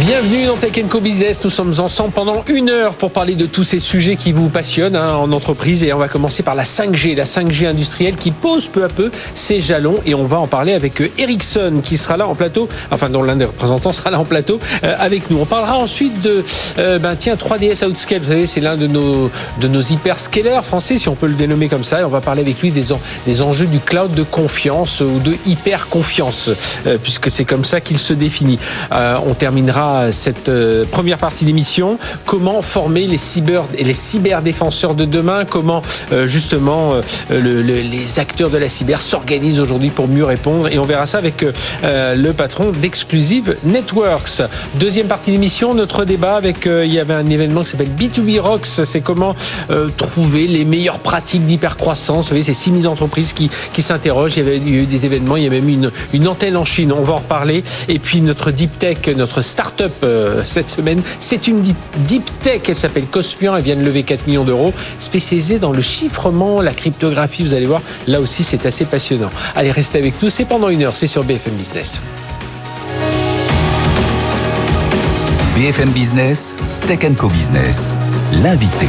Bienvenue dans Tech Co Business. Nous sommes ensemble pendant une heure pour parler de tous ces sujets qui vous passionnent hein, en entreprise. Et on va commencer par la 5G, la 5G industrielle qui pose peu à peu ses jalons. Et on va en parler avec euh, Ericsson qui sera là en plateau, enfin dont l'un des représentants sera là en plateau euh, avec nous. On parlera ensuite de, euh, ben tiens, 3DS Outscale. Vous savez, c'est l'un de nos de nos hyperscalers français, si on peut le dénommer comme ça. Et on va parler avec lui des, des enjeux du cloud de confiance ou de hyper confiance, puisque c'est comme ça qu'il se définit. on terminera cette euh, première partie d'émission. Comment former les cyber les cyberdéfenseurs de demain? Comment euh, justement euh, les acteurs de la cyber s'organisent aujourd'hui pour mieux répondre? Et on verra ça avec le patron d'Exclusive Networks. Deuxième partie d'émission, notre débat avec il y avait un événement qui s'appelle B2B Rocks. C'est comment trouver les meilleures pratiques d'hypercroissance. Vous savez, c'est 6000 entreprises qui, qui s'interrogent. Il y avait eu des événements, il y a même une, une antenne en Chine. On va en reparler. Et puis notre deep tech, notre start euh, cette semaine. C'est une deep tech, elle s'appelle Cospian, elle vient de lever 4 millions d'euros, spécialisée dans le chiffrement, la cryptographie, vous allez voir, là aussi c'est assez passionnant. Allez, restez avec nous, c'est pendant une heure, c'est sur BFM Business. BFM Business, Tech Co Business, l'invité.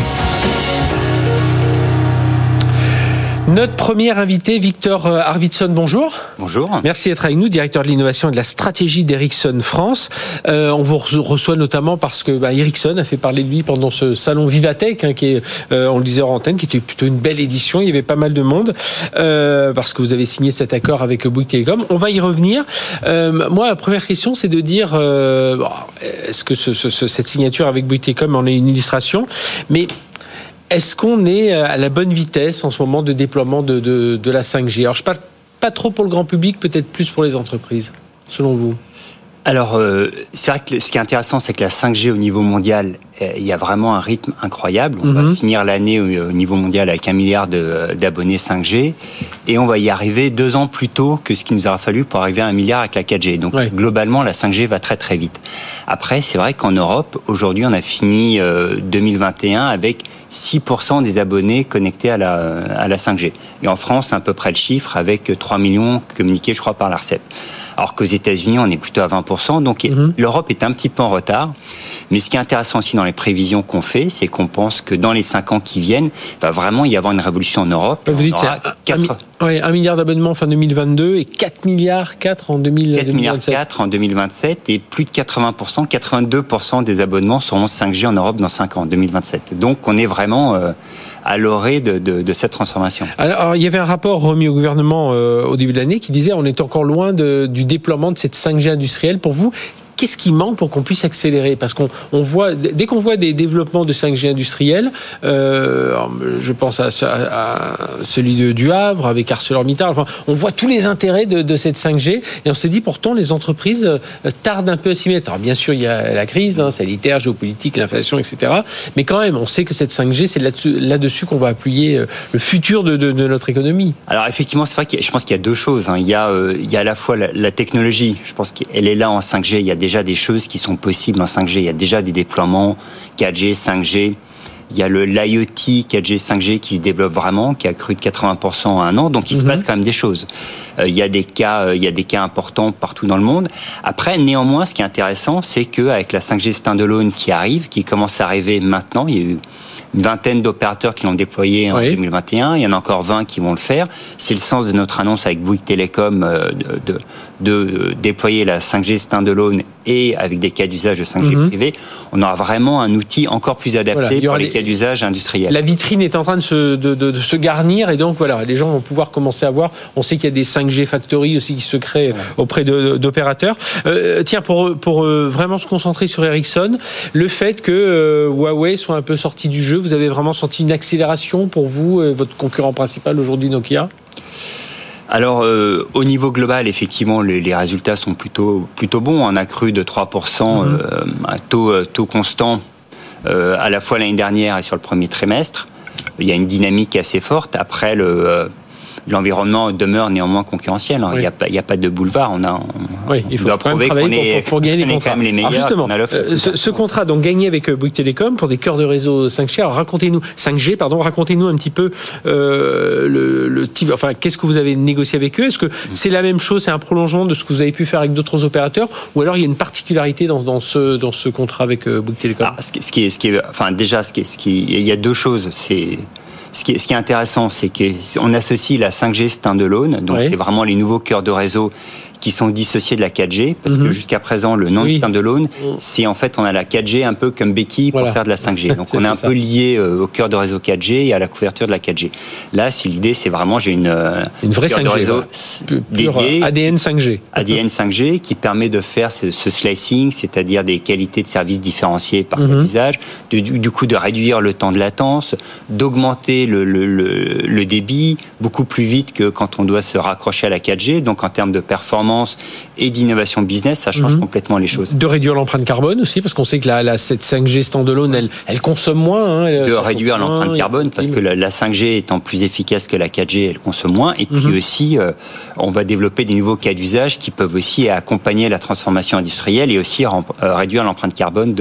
Notre premier invité, Victor euh, Arvidsson, bonjour. Bonjour. Merci d'être avec nous, directeur de l'innovation et de la stratégie d'Ericsson France. Euh, on vous reçoit notamment parce que bah, Ericsson a fait parler de lui pendant ce salon Vivatech, hein, qui est, euh, on le disait en antenne, qui était plutôt une belle édition. Il y avait pas mal de monde euh, parce que vous avez signé cet accord avec Bouygues Telecom. On va y revenir. Euh, moi, la première question, c'est de dire est-ce que ce, ce, cette signature avec Bouygues Telecom en est une illustration? Mais est-ce qu'on est euh, à la bonne vitesse en ce moment de déploiement de, de, la 5G Alors, je parle pas trop pour le grand public, peut-être plus pour les entreprises, selon vous alors, euh, c'est vrai que ce qui est intéressant, c'est que la 5G au niveau mondial, euh, il y a vraiment un rythme incroyable. On va mhm. finir l'année au, niveau mondial avec un milliard d'abonnés 5G, et on va y arriver deux ans plus tôt que ce qu'il nous aura fallu pour arriver à un milliard avec la 4G. Donc, globalement, la 5G va très très vite. Après, c'est vrai qu'en Europe, aujourd'hui, on a fini 2021 avec 6% des abonnés connectés à la, à la 5G. Et en France, c'est à peu près le chiffre avec 3 millions communiqués, je crois, par l'ARCEP. Alors qu'aux États-Unis, on est plutôt à 20%. Donc mhm. l'Europe est un petit peu en retard. Mais ce qui est intéressant aussi dans les prévisions qu'on fait, c'est qu'on pense que dans les 5 ans qui viennent, il va vraiment y avoir une révolution en Europe. Vous dites c'est 1, milliard d'abonnements fin 2022 et 4 milliards 4 en 2027. 4 milliards 4 en 2027 et plus de 80%, 82% des abonnements seront 5G en Europe dans 5 ans, 2027. Donc on est vraiment euh, à l'orée de, cette transformation. Alors, il y avait un rapport remis au gouvernement euh, au début de l'année qui disait on est encore loin du déploiement de cette 5G industrielle. Pour vous, qu'est-ce qui manque pour qu'on puisse accélérer Parce qu'on on voit, dès qu'on voit des développements de 5G industriels, euh, je pense à, celui de, du Havre avec ArcelorMittal, enfin, on voit tous les intérêts de, cette 5G et on s'est dit pourtant les entreprises euh, tardent un peu à s'y mettre. Alors bien sûr, il y a la crise hein, sanitaire, géopolitique, l'inflation, etc. Mais quand même, on sait que cette 5G, c'est là-dessus, là-dessus qu'on va appuyer euh, le futur de, notre économie. Alors effectivement, c'est vrai que je pense qu'il y a deux choses. Hein. Il, y a, euh, il y a à la fois la, la technologie, je pense qu'elle est là en 5G, il y a des déjà des choses qui sont possibles en 5G. Il y a déjà des déploiements 4G, 5G. Il y a le l'IoT 4G, 5G qui se développe vraiment, qui a cru de 80% en un an. Donc il se mhm. passe quand même des choses. Euh, il y a des cas, euh, il y a des cas importants partout dans le monde. Après, néanmoins, ce qui est intéressant, c'est qu'avec la 5G standalone qui arrive, qui commence à arriver maintenant, il y a eu une vingtaine d'opérateurs qui l'ont déployé en 2021. Il y en a encore 20 qui vont le faire. C'est le sens de notre annonce avec Bouygues Telecom euh, de, de déployer la 5G standalone et avec des cas d'usage de 5G mhm. privé, on aura vraiment un outil encore plus adapté pour les, cas d'usage industriels. La vitrine est en train de se, de, se, garnir et donc voilà, les gens vont pouvoir commencer à voir. On sait qu'il y a des 5G factory aussi qui se créent auprès d'opérateurs. Euh, tiens, pour, pour euh, vraiment se concentrer sur Ericsson, le fait que euh, Huawei soit un peu sorti du jeu, vous avez vraiment senti une accélération pour vous, votre concurrent principal aujourd'hui Nokia? Alors, euh, au niveau global, effectivement, les, résultats sont plutôt, plutôt bons. On a cru de 3%, mhm. euh, un taux, euh, taux constant à la fois l'année dernière et sur le premier trimestre. Il y a une dynamique assez forte. Après le l'environnement demeure néanmoins concurrentiel. Hein. Il n'y a, pas, a pas de boulevard. On a, oui, il faut doit prouver qu'on est, pour, gagner les contrats. les meilleurs. justement, euh, ce, contrat donc gagné avec Bouygues Télécom pour des cœurs de réseau 5G. racontez-nous 5G, pardon, racontez-nous un petit peu euh, le, le, type. Enfin, qu'est-ce que vous avez négocié avec eux? Est-ce que c'est la même chose C'est un prolongement de ce que vous avez pu faire avec d'autres opérateurs, ou alors il y a une particularité dans, dans ce dans ce contrat avec Bouygues Télécom? Ah, ce, qui, est, ce qui est, enfin déjà, ce qui, est, ce qui, il y a deux choses. C'est ce qui, est, ce qui est intéressant, c'est qu'on associe la 5G standalone, donc c'est vraiment les nouveaux cœurs de réseau qui sont dissociés de la 4G, parce que mhm. jusqu'à présent, le non-standalone, mm. c'est en fait, on a la 4G un peu comme béquille pour faire de la 5G. Donc on est un peu lié euh, au cœur de réseau 4G et à la couverture de la 4G. Là, si l'idée, c'est vraiment, j'ai une, euh, une vraie 5G, réseau dédié, ADN 5G. ADN 5G qui permet de faire ce, slicing, c'est-à-dire des qualités de service différenciées par mm usage, du, coup de réduire le temps de latence, d'augmenter le, le, le débit beaucoup plus vite que quand on doit se raccrocher à la 4G. Donc en termes de performance, et d'innovation business, ça change mhm. complètement les choses. De réduire l'empreinte carbone aussi, parce qu'on sait que la, la cette 5G standalone, elle, elle consomme moins. Hein, de réduire l'empreinte carbone, parce que la, 5G étant plus efficace que la 4G, elle consomme moins. Et puis mhm. aussi, euh, on va développer des nouveaux cas d'usage qui peuvent aussi accompagner la transformation industrielle et aussi euh, réduire l'empreinte carbone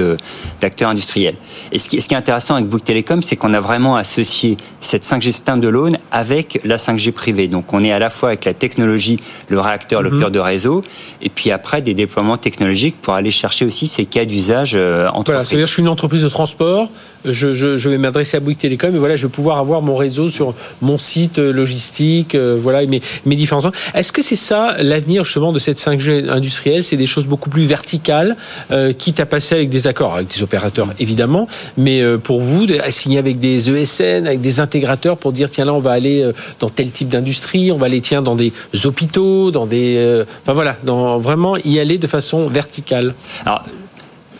d'acteurs industriels. Et ce qui, ce qui, est intéressant avec Bouygues Telecom, c'est qu'on a vraiment associé cette 5G standalone avec la 5G privée. Donc on est à la fois avec la technologie, le réacteur, le mhm. cœur de réseau, et puis après des déploiements technologiques pour aller chercher aussi ces cas d'usage euh, entre Voilà, c'est-à-dire je suis une entreprise de transport, je, je, vais m'adresser à Bouygues Télécom et voilà, je vais pouvoir avoir mon réseau sur mon site euh, logistique, euh, voilà, mes, mes différents. Est-ce que c'est ça l'avenir justement de cette 5G industrielle? C'est des choses beaucoup plus verticales, euh, quitte à passer avec des accords avec des opérateurs évidemment, mais pour vous, à signer avec des ESN, avec des intégrateurs pour dire tiens là on va aller dans tel type d'industrie, on va aller tiens dans des hôpitaux, dans des, enfin voilà, dans vraiment y aller de façon verticale. Alors,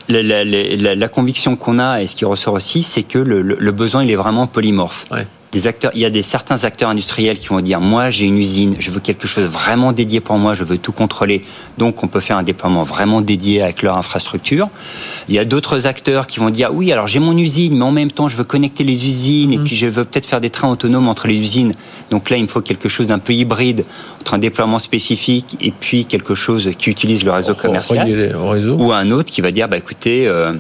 la, la, la, conviction qu'on a et ce qui ressort aussi, c'est que le, le, besoin il est vraiment polymorphe. Ouais des acteurs, il y a des certains acteurs industriels qui vont dire moi j'ai une usine, je veux quelque chose vraiment dédié pour moi, je veux tout contrôler. Donc on peut faire un déploiement vraiment dédié avec leur infrastructure. Il y a d'autres acteurs qui vont dire oui alors j'ai mon usine mais en même temps je veux connecter les usines et mmh. puis je veux peut-être faire des trains autonomes entre les usines. Donc là il me faut quelque chose d'un peu hybride entre un déploiement spécifique et puis quelque chose qui utilise le réseau commercial ou un autre qui va dire bah écoutez euh,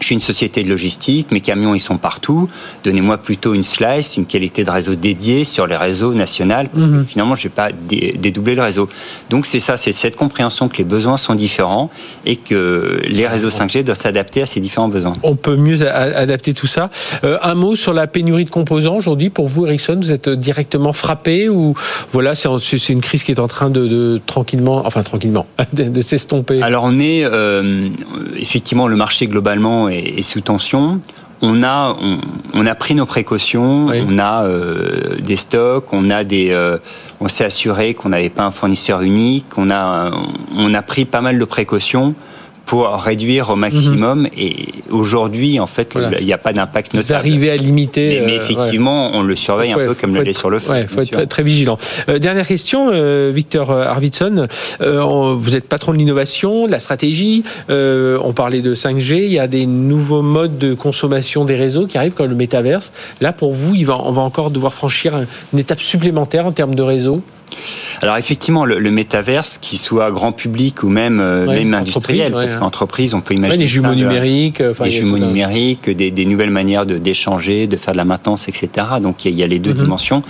je suis une société de logistique, mes camions ils sont partout. Donnez-moi plutôt une slice, une qualité de réseau dédiée sur les réseaux nationaux. Mhm. Finalement, je ne vais pas dédoubler le réseau. Donc c'est ça, c'est cette compréhension que les besoins sont différents et que les réseaux 5G doivent s'adapter à ces différents besoins. On peut mieux adapter tout ça. Euh, un mot sur la pénurie de composants aujourd'hui pour vous, Ericsson, vous êtes directement frappé ou voilà, c'est une crise qui est en train de, tranquillement, enfin tranquillement, de, s'estomper? Alors on est euh, effectivement le marché globalement est, sous tension. On a, on, a pris nos précautions, on a euh, des stocks, on a des, euh, on s'est assuré qu'on n'avait pas un fournisseur unique, on a, on a pris pas mal de précautions pour réduire au maximum. Mhm. Et aujourd'hui, en fait, il n'y a pas d'impact notable. Vous arrivez à limiter. Mais, euh, effectivement, on le surveille un peu comme le lait sur le feu. Il faut être très, vigilant. Euh, dernière question, euh, Victor Arvidsson. vous êtes patron de l'innovation, de la stratégie. on parlait de 5G. Il y a des nouveaux modes de consommation des réseaux qui arrivent, comme le métaverse. Là, pour vous, il va, on va encore devoir franchir une étape supplémentaire en termes de réseau? Alors effectivement, le, métaverse, qui soit grand public ou même, euh, même industriel, parce qu'entreprise, on peut imaginer... des jumeaux numériques. des jumeaux numériques, des, nouvelles manières d'échanger, de, faire de la maintenance, etc. Donc il y, a les deux mhm. dimensions.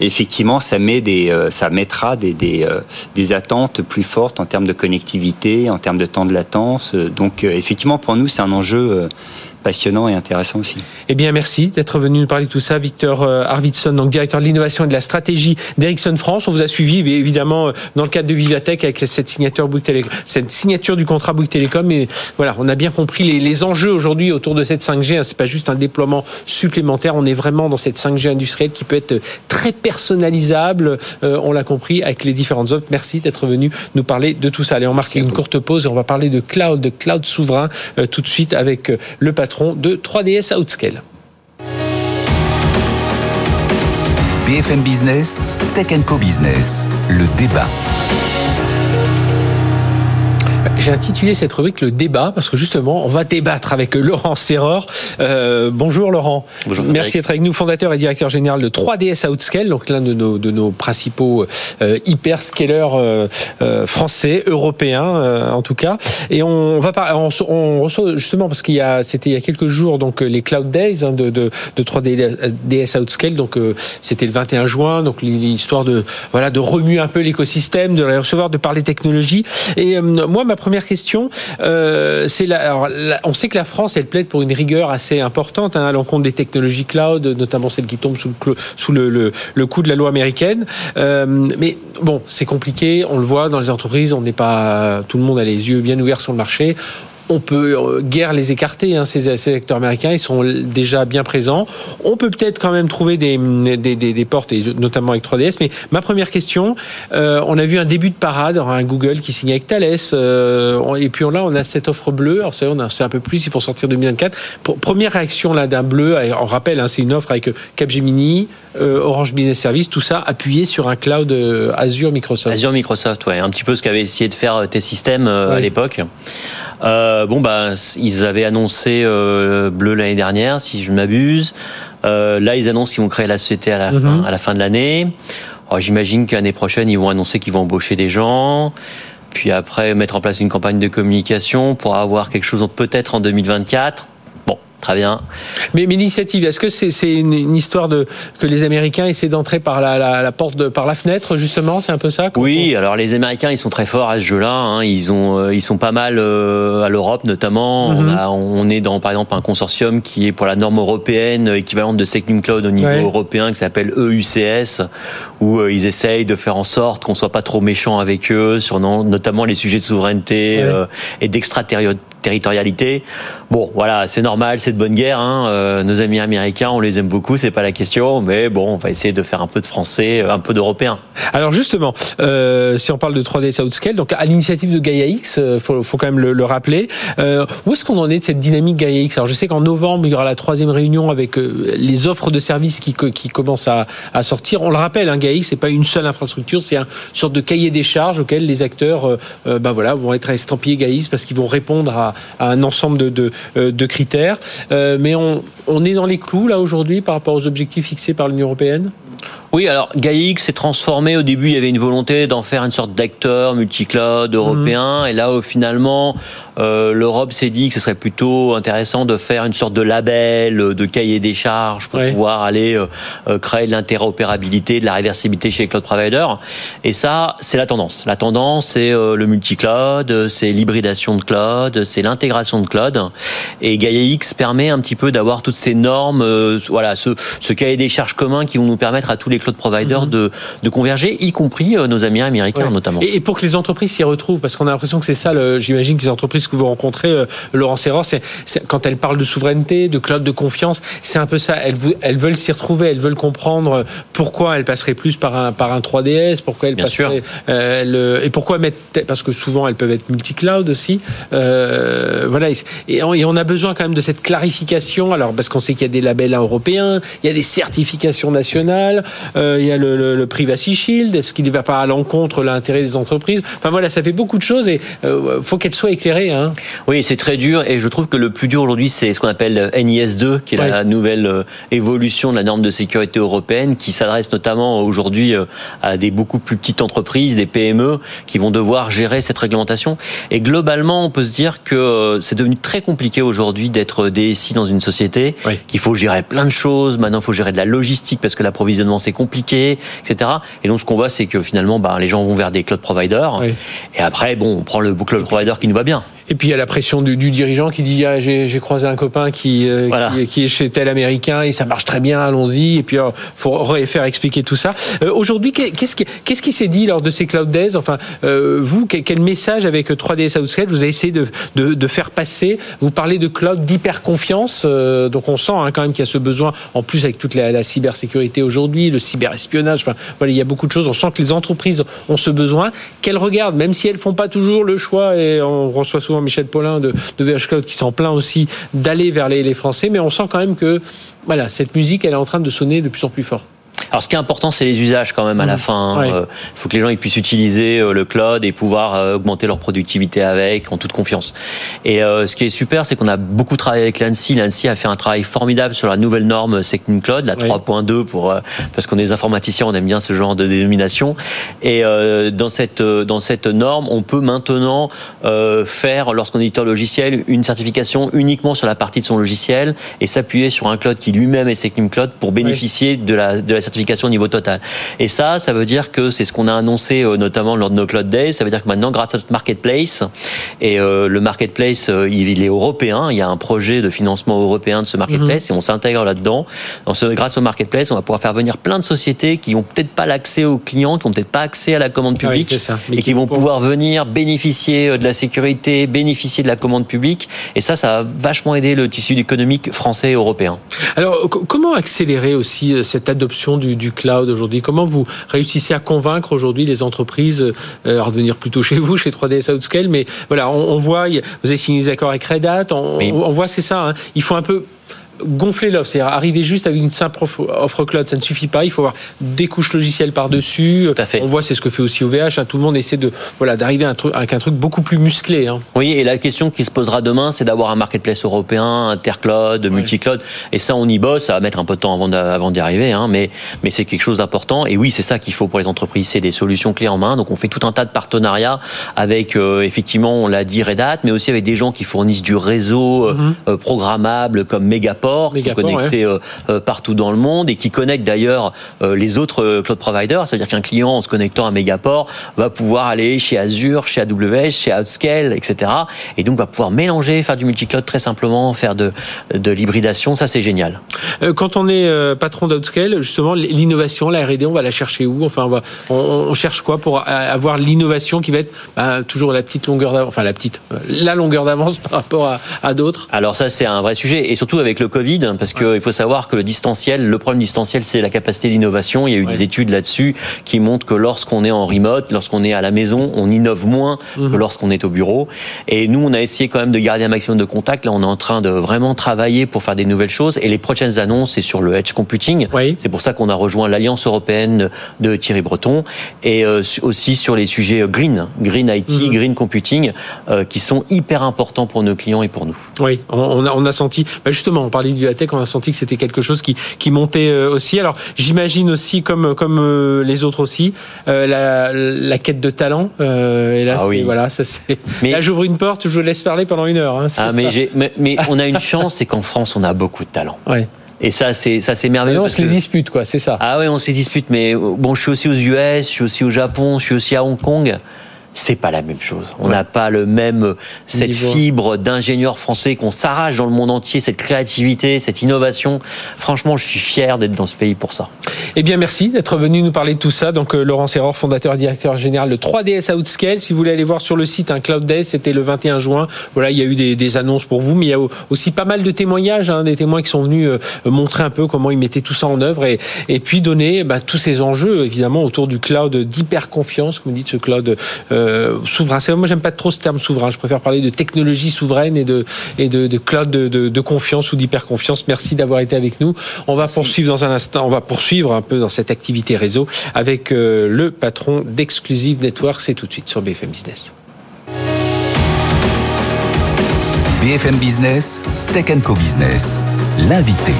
effectivement, ça, met des, euh, ça mettra des, des, euh, des, attentes plus fortes en termes de connectivité, en termes de temps de latence. Donc effectivement, pour nous, c'est un enjeu passionnant et intéressant aussi. Eh bien, merci d'être venu nous parler de tout ça, Victor euh, Arvidsson, donc directeur de l'innovation et de la stratégie d'Ericsson France. On vous a suivi évidemment euh, dans le cadre de Vivatech avec cette signature Bouygues Télécom, cette signature du contrat Bouygues Télécom. Et voilà, on a bien compris les, enjeux aujourd'hui autour de cette 5G. C'est pas juste un déploiement supplémentaire. On est vraiment dans cette 5G industrielle qui peut être très personnalisable. Euh, on l'a compris avec les différentes offres. Merci d'être venu nous parler de tout ça. Allez, on marque une courte pause et on va parler de cloud, de cloud souverain tout de suite avec le patron de 3DS Outscale. BFM Business, Tech Co Business, le débat j'ai intitulé cette rubrique le débat parce que justement, on va débattre avec Laurent Serreur. Euh, bonjour Laurent. Bonjour. Merci d'être avec nous, fondateur et directeur général de 3DS Outscale, donc l'un de nos, de nos principaux euh, hyperscalers euh, euh, français, européens euh, en tout cas. Et on va par, on, on reçoit justement parce qu'il y a, c'était il y a quelques jours donc les Cloud Days hein, de, de, de 3DS Outscale, donc euh, c'était le 21 juin, donc l'histoire de voilà de remuer un peu l'écosystème, de les recevoir, de parler technologie. Et euh, moi, ma première question, euh, c'est la, on sait que la France, elle plaide pour une rigueur assez importante hein, à l'encontre des technologies cloud, notamment celles qui tombent sous le, coup de la loi américaine. Euh, mais bon, c'est compliqué, on le voit dans les entreprises, tout le monde a les yeux bien ouverts sur le marché. On peut euh, guère les écarter, hein, ces, ces acteurs américains, ils sont déjà bien présents. On peut peut-être quand même trouver des, des, des, des portes, et notamment avec 3DS. Mais ma première question, euh, on a vu un début de parade, un Google qui signe avec Thales, euh, et puis là on a cette offre bleue. Alors c'est on a- c'est un peu plus, il faut sortir 2024. Pour- première réaction là d'un bleu, on rappelle, hein, c'est une offre avec Capgemini, euh, Orange Business Service, tout ça appuyé sur un cloud Azure Microsoft. Azure Microsoft, ouais, un petit peu ce qu'avait essayé de faire tes systèmes à l'époque. Euh, bon, bah, ils avaient annoncé euh, Bleu l'année dernière, si je ne m'abuse. Euh, là, ils annoncent qu'ils vont créer la société à la Mhm. fin, à la fin de l'année. J'imagine qu'année prochaine, ils vont annoncer qu'ils vont embaucher des gens. Puis après, mettre en place une campagne de communication pour avoir quelque chose peut-être en 2024. Très bien. Mais, mais l'initiative, est-ce que c'est une, une histoire de que les Américains essaient d'entrer par la, la, la porte, de, par la fenêtre justement C'est un peu ça Oui, alors les Américains, ils sont très forts à ce jeu-là. hein. Ils ont, euh, ils sont pas mal euh, à l'Europe notamment. Mhm. On, a- on est dans, par exemple, un consortium qui est pour la norme européenne euh, équivalente de Secnum Cloud au niveau Ouais. européen, qui s'appelle EUCS, où euh, ils essayent de faire en sorte qu'on soit pas trop méchant avec eux sur non- notamment les sujets de souveraineté Ouais. euh, et d'extraterritorialité. Bon, voilà, c'est normal, c'est de bonne guerre. Hein. Euh, nos amis américains, on les aime beaucoup, c'est pas la question, mais bon, on va essayer de faire un peu de français, euh, un peu d'européen. Alors justement, euh, si on parle de 3D Outscale, donc à l'initiative de Gaia X, faut, faut quand même le, le rappeler. Où est-ce qu'on en est de cette dynamique Gaia X? Alors je sais qu'en novembre il y aura la troisième réunion avec les offres de services qui, co- qui commencent à, sortir. On le rappelle, hein, Gaia X c'est pas une seule infrastructure, c'est un sorte de cahier des charges auquel les acteurs, ben voilà, vont être estampillés Gaia X parce qu'ils vont répondre à, à un ensemble de, euh, critères. Euh, mais on est dans les clous là aujourd'hui par rapport aux objectifs fixés par l'Union européenne? Oui, alors GaiaX s'est transformé. Au début, il y avait une volonté d'en faire une sorte d'acteur multicloud européen. Et là, euh, finalement, euh, l'Europe s'est dit que ce serait plutôt intéressant de faire une sorte de label, euh, de cahier des charges pour pouvoir aller euh, euh, créer de l'interopérabilité, de la réversibilité chez les cloud providers. Et ça, c'est la tendance. La tendance, c'est euh, le multicloud, c'est l'hybridation de cloud, c'est l'intégration de cloud. Et GaiaX permet un petit peu d'avoir toutes ces normes, euh, voilà, ce, ce cahier des charges commun qui vont nous permettre à tous les cloud providers de, de converger, y compris euh, nos amis américains Ouais. notamment. Et, et pour que les entreprises s'y retrouvent, parce qu'on a l'impression que c'est ça, j'imagine que les entreprises que vous rencontrez, euh, Laurent c'est quand elles parlent de souveraineté, de cloud de confiance, c'est un peu ça. Elles, veulent s'y retrouver, elles veulent comprendre euh, pourquoi elles passeraient plus par un, par un 3DS, pourquoi elles Bien passeraient. euh, et pourquoi mettre. Parce que souvent elles peuvent être multi-cloud aussi. Euh, voilà. Et on, et on a besoin quand même de cette clarification. Alors, parce qu'on sait qu'il y a des labels européens, il y a des certifications nationales, euh, il y a le, le, le Privacy Shield. Est-ce qu'il ne va pas à l'encontre de l'intérêt des entreprises? Enfin voilà, ça fait beaucoup de choses et euh, faut qu'elles soient éclairées. Hein. Oui, c'est très dur et je trouve que le plus dur aujourd'hui, c'est ce qu'on appelle NIS2, qui est Ouais. la nouvelle euh, évolution de la norme de sécurité européenne, qui s'adresse notamment aujourd'hui à des beaucoup plus petites entreprises, des PME, qui vont devoir gérer cette réglementation. Et globalement, on peut se dire que c'est devenu très compliqué aujourd'hui d'être DSI dans une société, Oui. qu'il faut gérer plein de choses. Maintenant, il faut gérer de la logistique parce que l'approvisionnement c'est compliqué, etc. Et donc, ce qu'on voit, c'est que finalement, bah, les gens vont vers des cloud providers. Oui. Et après, bon, on prend le cloud provider qui nous va bien. Et puis il y a la pression du, du dirigeant qui dit ah, j'ai croisé un copain qui, euh, Voilà. qui qui est chez tel américain et ça marche très bien, allons-y. Et puis euh, faut refaire expliquer tout ça. Euh, Aujourd'hui, qu'est- qu'est-ce qui qu'est-ce qui s'est dit lors de ces cloud days? Enfin, euh, vous, quel, quel message avec 3ds Outscale vous avez essayé de, de, de faire passer? Vous parlez de cloud d'hyper confiance, euh, donc on sent hein, quand même qu'il y a ce besoin. En plus avec toute la, la cybersécurité aujourd'hui, le cyberespionnage. Enfin, voilà, il y a beaucoup de choses. On sent que les entreprises ont ce besoin. Qu'elles regardent, même si elles font pas toujours le choix. Et on reçoit souvent Michel Paulin de, VH Cloud qui s'en plaint aussi d'aller vers les, Français. Mais on sent quand même que cette musique, elle est en train de sonner de plus en plus fort. Alors, ce qui est important, c'est les usages quand même à la Mhm. fin. Ouais. Il faut que les gens ils puissent utiliser euh, le cloud et pouvoir euh, augmenter leur productivité avec, en toute confiance. Et euh, ce qui est super, c'est qu'on a beaucoup travaillé avec l'ANSI. L'ANSI a fait un travail formidable sur la nouvelle norme Second Cloud, la Ouais. 3.2 pour euh, parce qu'on est des informaticiens, on aime bien ce genre de dénomination. Et euh, dans cette euh, dans cette norme, on peut maintenant euh, faire, lorsqu'on est éditeur logiciel, une certification uniquement sur la partie de son logiciel et s'appuyer sur un cloud qui lui-même est Second Cloud pour bénéficier de la de la certification au niveau total. Et ça, ça veut dire que c'est ce qu'on a annoncé euh, notamment lors de nos Cloud Days. Ça veut dire que maintenant, grâce à notre marketplace et euh, le marketplace, euh, il est européen. Il y a un projet de financement européen de ce marketplace et on s'intègre là-dedans. Dans ce- grâce au marketplace, on va pouvoir faire venir plein de sociétés qui ont peut-être pas l'accès aux clients, qui ont peut-être pas accès à la commande Ah oui, publique ça. Et qui qui vont pouvoir venir bénéficier de la sécurité, bénéficier de la commande publique. Et ça, ça a vachement aidé le tissu économique français et européen. Alors, co- comment accélérer aussi cette adoption du, du cloud aujourd'hui Comment vous réussissez à convaincre aujourd'hui les entreprises euh, à revenir plutôt chez vous, chez 3DS Outscale Mais voilà, on, on voit, vous avez signé des accords avec Red Hat, on, Oui. on- on voit, c'est ça, hein, il faut un peu gonfler l'offre, c'est-à-dire arriver juste avec une simple offre, cloud, ça ne suffit pas, il faut avoir des couches logicielles par-dessus. On voit, c'est ce que fait aussi OVH, hein, tout le monde essaie de voilà d'arriver avec un truc beaucoup plus musclé. Hein. Oui, et la question qui se posera demain, c'est d'avoir un marketplace européen, intercloud, multicloud. Et ça, on y bosse. Ça va mettre un peu de temps avant d'y arriver, hein, mais, mais c'est quelque chose d'important. Et oui, c'est ça qu'il faut pour les entreprises, c'est des solutions clés en main. Donc, on fait tout un tas de partenariats avec, euh, effectivement, on l'a dit, Red Hat, mais aussi avec des gens qui fournissent du réseau euh, euh, programmable comme Megaport, qui sont connectés euh, euh, partout dans le monde et qui connectent d'ailleurs euh, les autres cloud providers. C'est-à-dire qu'un client, en se connectant à Megaport, va pouvoir aller chez Azure, chez AWS, chez Outscale, etc. Et donc va pouvoir mélanger, faire du multicloud très simplement, faire de, de l'hybridation. Ça, c'est génial. Quand on est patron d'Outscale, justement, l'innovation, la R&D, on va la chercher où? Enfin, on, va- on- on cherche quoi pour avoir l'innovation qui va être bah, toujours la petite longueur d'avance, enfin la petite, la longueur d'avance par rapport à, à d'autres? Alors ça, c'est un vrai sujet, et surtout avec le Covid, parce qu'il faut savoir que le distanciel, le problème distanciel, c'est la capacité d'innovation. Il y a eu Ouais. des études là-dessus qui montrent que lorsqu'on est en remote, lorsqu'on est à la maison, on innove moins Mhm. que lorsqu'on est au bureau. Et nous, on a essayé quand même de garder un maximum de contact. Là, on est en train de vraiment travailler pour faire des nouvelles choses. Et les prochaines annonces, c'est sur le edge computing. Oui. C'est pour ça qu'on a rejoint l'Alliance européenne de Thierry Breton et euh, aussi sur les sujets green, green IT, Mhm. green computing, euh, qui sont hyper importants pour nos clients et pour nous. Oui, on- on a, on a senti, bah justement, on parlait du tech, on a senti que c'était quelque chose qui, qui montait euh, aussi. Alors, j'imagine aussi, comme, comme euh, les autres aussi, euh, la, la quête de talent. euh, et là, Ah c'est- oui. voilà, ça c'est. Mais- Là, j'ouvre une porte, je vous laisse parler pendant une heure. hein, Ah, mais, mais, mais on a une chance, c'est qu'en France, on a beaucoup de talent. Ouais. Et ça, c'est ça, c'est merveilleux. non, on se les dispute, quoi, c'est ça. Ah ouais, on se dispute, mais bon, je suis aussi aux US, je suis aussi au Japon, je suis aussi à Hong Kong. C'est pas la même chose. On Ouais. n'a pas le même euh, cette Niveau. fibre d'ingénieurs français qu'on s'arrache dans le monde entier, cette créativité, cette innovation. Franchement, je suis fier d'être dans ce pays pour ça. Eh bien, merci d'être venu nous parler de tout ça. Donc, euh, Laurent Serror, fondateur et directeur général de 3DS Outscale. Si vous voulez aller voir sur le site un Cloud Day, c'était le 21 juin. Voilà, il y a eu des, des annonces pour vous, mais il y a au- aussi pas mal de témoignages, hein, des témoins qui sont venus euh, montrer un peu comment ils mettaient tout ça en œuvre et, et puis donner bah, tous ces enjeux, évidemment, autour du cloud d'hyper confiance, comme vous dites, ce cloud euh, souverain. C'est- Moi, j'aime pas trop ce terme souverain. Je préfère parler de technologie souveraine et de, et de, de cloud de, de- de confiance ou d'hyper confiance. Merci d'avoir été avec nous. On va poursuivre dans un instant. On va poursuivre un peu dans cette activité réseau avec euh, le patron d'Exclusive Network. C'est tout de suite sur BFM Business. BFM Business, Tech Co Business, l'invité.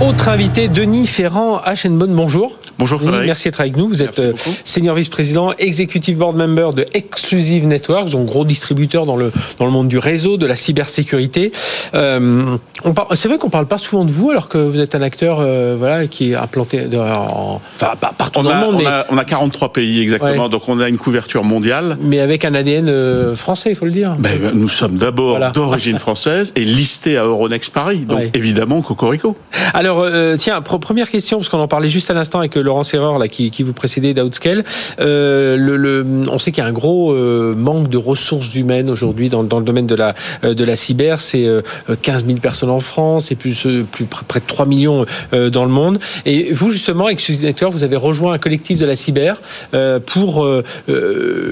Autre invité, Denis Ferrand, Hachenbonne, bonjour. Bonjour Frédéric. merci d'être avec nous. Vous êtes Merci euh, senior vice-président, executive board member de Exclusive Networks, donc gros distributeur dans le, dans le monde du réseau, de la cybersécurité. Euh, c'est vrai qu'on parle pas souvent de vous alors que vous êtes un acteur euh, voilà, qui est implanté de- en, enfin, partout On dans a, le monde, on, mais, a, on a 43 pays exactement, Ouais. donc on a une couverture mondiale. mais avec un ADN euh, français, il faut le dire. Ben, nous sommes d'abord Voilà. d'origine française et listés à Euronext Paris, donc Ouais. évidemment Cocorico. Alors, tiens, pre- première question, parce qu'on en parlait juste à l'instant avec Laurent Serreur là qui, vous précédait d'Outscale. Euh, on sait qu'il y a un gros euh, manque de ressources humaines aujourd'hui dans, le domaine de la euh, cyber. C'est 15 000 personnes en France et plus près de 3 millions dans le monde. Et vous justement, avec Suzy vous avez rejoint un collectif de la cyber pour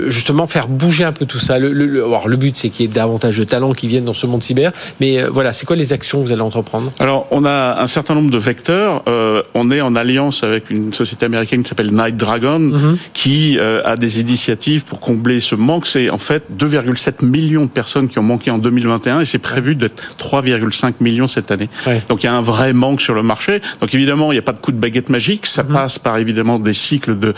justement faire bouger un peu tout ça. Le but c'est qu'il y ait davantage de talents qui viennent dans ce monde cyber. Mais voilà, c'est quoi les actions que vous allez entreprendre? Alors on a un certain nombre de vecteurs. on est en alliance avec une société américaine qui s'appelle Night Dragon, mhm. qui euh, a des initiatives pour combler ce manque. C'est en fait 2,7 millions de personnes qui ont manqué en 2021 et c'est prévu d'être 3,5 millions cette année. Donc il y a un vrai manque sur le marché. Donc évidemment, il n'y a pas de coup de baguette magique. Ça mhm. passe par évidemment des cycles de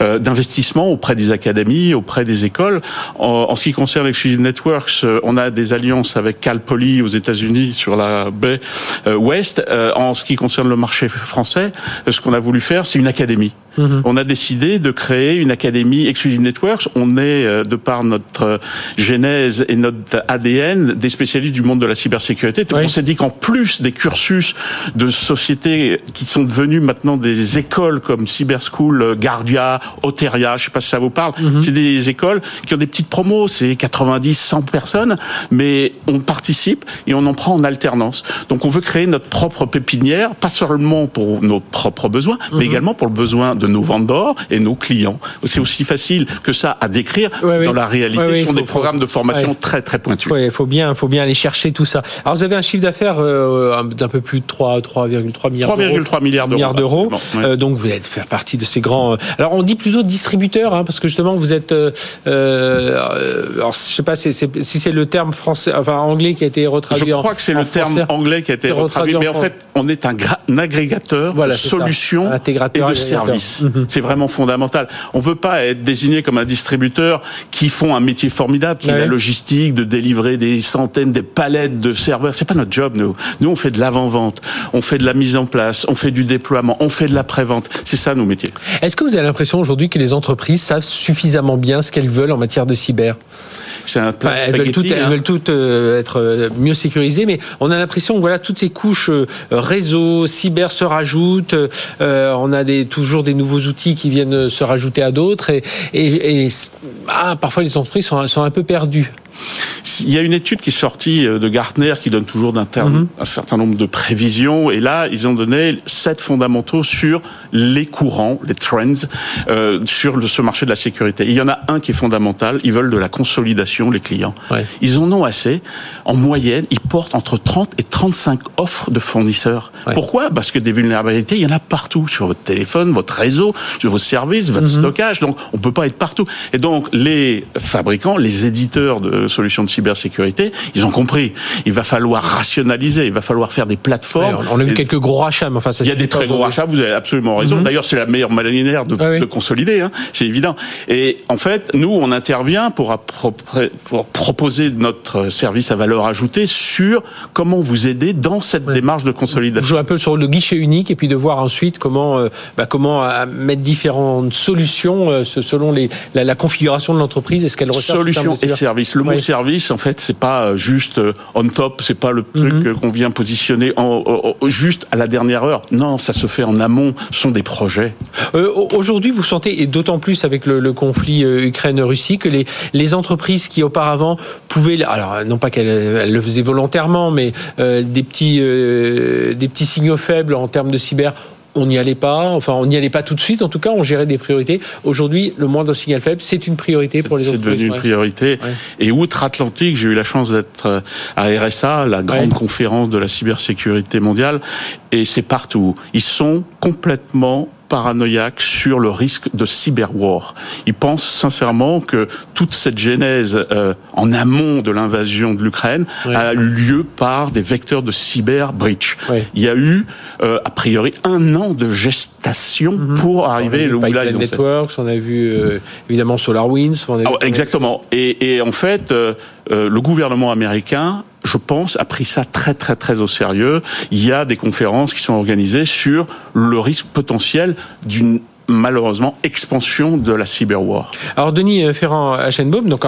euh, d'investissement auprès des académies, auprès des écoles. En, ce qui concerne Exclusive Networks, euh, on a des alliances avec Cal Poly aux États-Unis sur la baie ouest. en ce qui concerne le marché français, ce qu'on a voulu faire, c'est une académie. Mhm. On a décidé de créer une académie Exclusive Networks. On est, euh, de par notre euh, genèse et notre ADN, des spécialistes du monde de la cybersécurité. On s'est dit qu'en plus des cursus de sociétés qui sont devenus maintenant des écoles comme Cyber School, euh, Guardia, Oteria, je sais pas si ça vous parle, mhm. c'est des écoles qui ont des petites promos, c'est 90, 100 personnes, mais on participe et on en prend en alternance. Donc on veut créer notre propre pépinière, pas seulement pour nos propres besoins, mais mhm. également pour le besoin de nos vendeurs et nos clients. C'est aussi facile que ça à décrire. dans la réalité, ce sont des programmes de formation très très pointus. Il faut bien, faut bien aller chercher tout ça. Alors vous avez un chiffre d'affaires euh, d'un peu plus de 3,3 milliards d'euros. 3,3 milliards d'euros. Euh, donc vous êtes faire partie de ces grands. Euh, alors on dit plutôt distributeur, hein, parce que justement vous êtes. alors je sais pas si c'est le terme français, enfin anglais qui a été retraduit. Je crois que c'est le terme anglais qui a été retraduit, mais en, fait on est un, agrégateur de solutions et de services. Mhm. C'est vraiment fondamental. On veut pas être désigné comme un distributeur qui font un métier formidable, qui est la logistique, de délivrer des centaines, des palettes de serveurs. C'est pas notre job, nous. Nous, on fait de l'avant-vente, on fait de la mise en place, on fait du déploiement, on fait de la pré-vente. C'est ça nos métiers. Est-ce que vous avez l'impression aujourd'hui que les entreprises savent suffisamment bien ce qu'elles veulent en matière de cyber? Elles, veulent toutes, elles veulent toutes euh, être euh, mieux sécurisées, mais on a l'impression que voilà, toutes ces couches euh, réseau, cyber se rajoutent. on a des, toujours des nouveaux outils qui viennent se rajouter à d'autres. Et, et, ah, parfois, les entreprises sont, sont un peu perdues. Il y a une étude qui est sortie euh, de Gartner qui donne toujours d'un mhm. un certain nombre de prévisions. Et là, ils ont donné sept fondamentaux sur les courants, les trends, euh, sur ce marché de la sécurité. il y en a un qui est fondamental. Ils veulent de la consolidation, les clients. Ils en ont assez. En moyenne, ils portent entre 30 et 35 offres de fournisseurs. Pourquoi? Parce que des vulnérabilités, il y en a partout. Sur votre téléphone, votre réseau, sur vos services, votre mhm. stockage. Donc, on peut pas être partout. Et donc, les fabricants, les éditeurs de solutions de cybersécurité, ils ont compris. Il va falloir rationaliser, il va falloir faire des plateformes. on a vu quelques gros rachats, mais enfin, ça Il y a des très gros rachats, vous avez absolument raison. Mhm. D'ailleurs, c'est la meilleure manière de, ah de consolider, hein, c'est évident. Et en fait, nous, on intervient pour, pour proposer notre service à valeur ajoutée sur comment vous aider dans cette démarche de consolidation. Vous jouez un peu sur le guichet unique et puis de voir ensuite comment, euh, bah, comment euh, mettre différentes solutions euh, selon les, la, configuration de l'entreprise et ce qu'elle recherche. Solutions et services. Le service, en fait, c'est pas euh, juste euh, on top, c'est pas le truc mhm. qu'on vient positionner en, juste à la dernière heure. Non, ça se fait en amont. Ce sont des projets. Euh, aujourd'hui, vous sentez, et d'autant plus avec le, conflit Ukraine-Russie, que les, les entreprises qui auparavant pouvaient, alors non pas qu'elles le faisaient volontairement, mais des petits des petits signaux faibles en termes de cyber on n'y allait pas, enfin on n'y allait pas tout de suite, en tout cas on gérait des priorités. Aujourd'hui, le moindre signal faible, c'est une priorité pour les entreprises. C'est devenu une priorité. Et outre-Atlantique, j'ai eu la chance d'être euh, à RSA, la grande conférence de la cybersécurité mondiale, et c'est partout. Ils sont complètement paranoïaque sur le risque de cyberwar. Il pense sincèrement que toute cette genèse euh, en amont de l'invasion de l'Ukraine a eu lieu par des vecteurs de cyber breach. Il y a eu euh, a priori un an de gestation mhm. pour arriver là où là ils Networks, on a vu euh, évidemment SolarWinds. On a ah, exactement. Et, et, en fait, le gouvernement américain je pense, a pris ça très très très au sérieux. Il y a des conférences qui sont organisées sur le risque potentiel d'une malheureusement expansion de la cyberwar. Alors Denis euh, Ferrand Hachenbaum, donc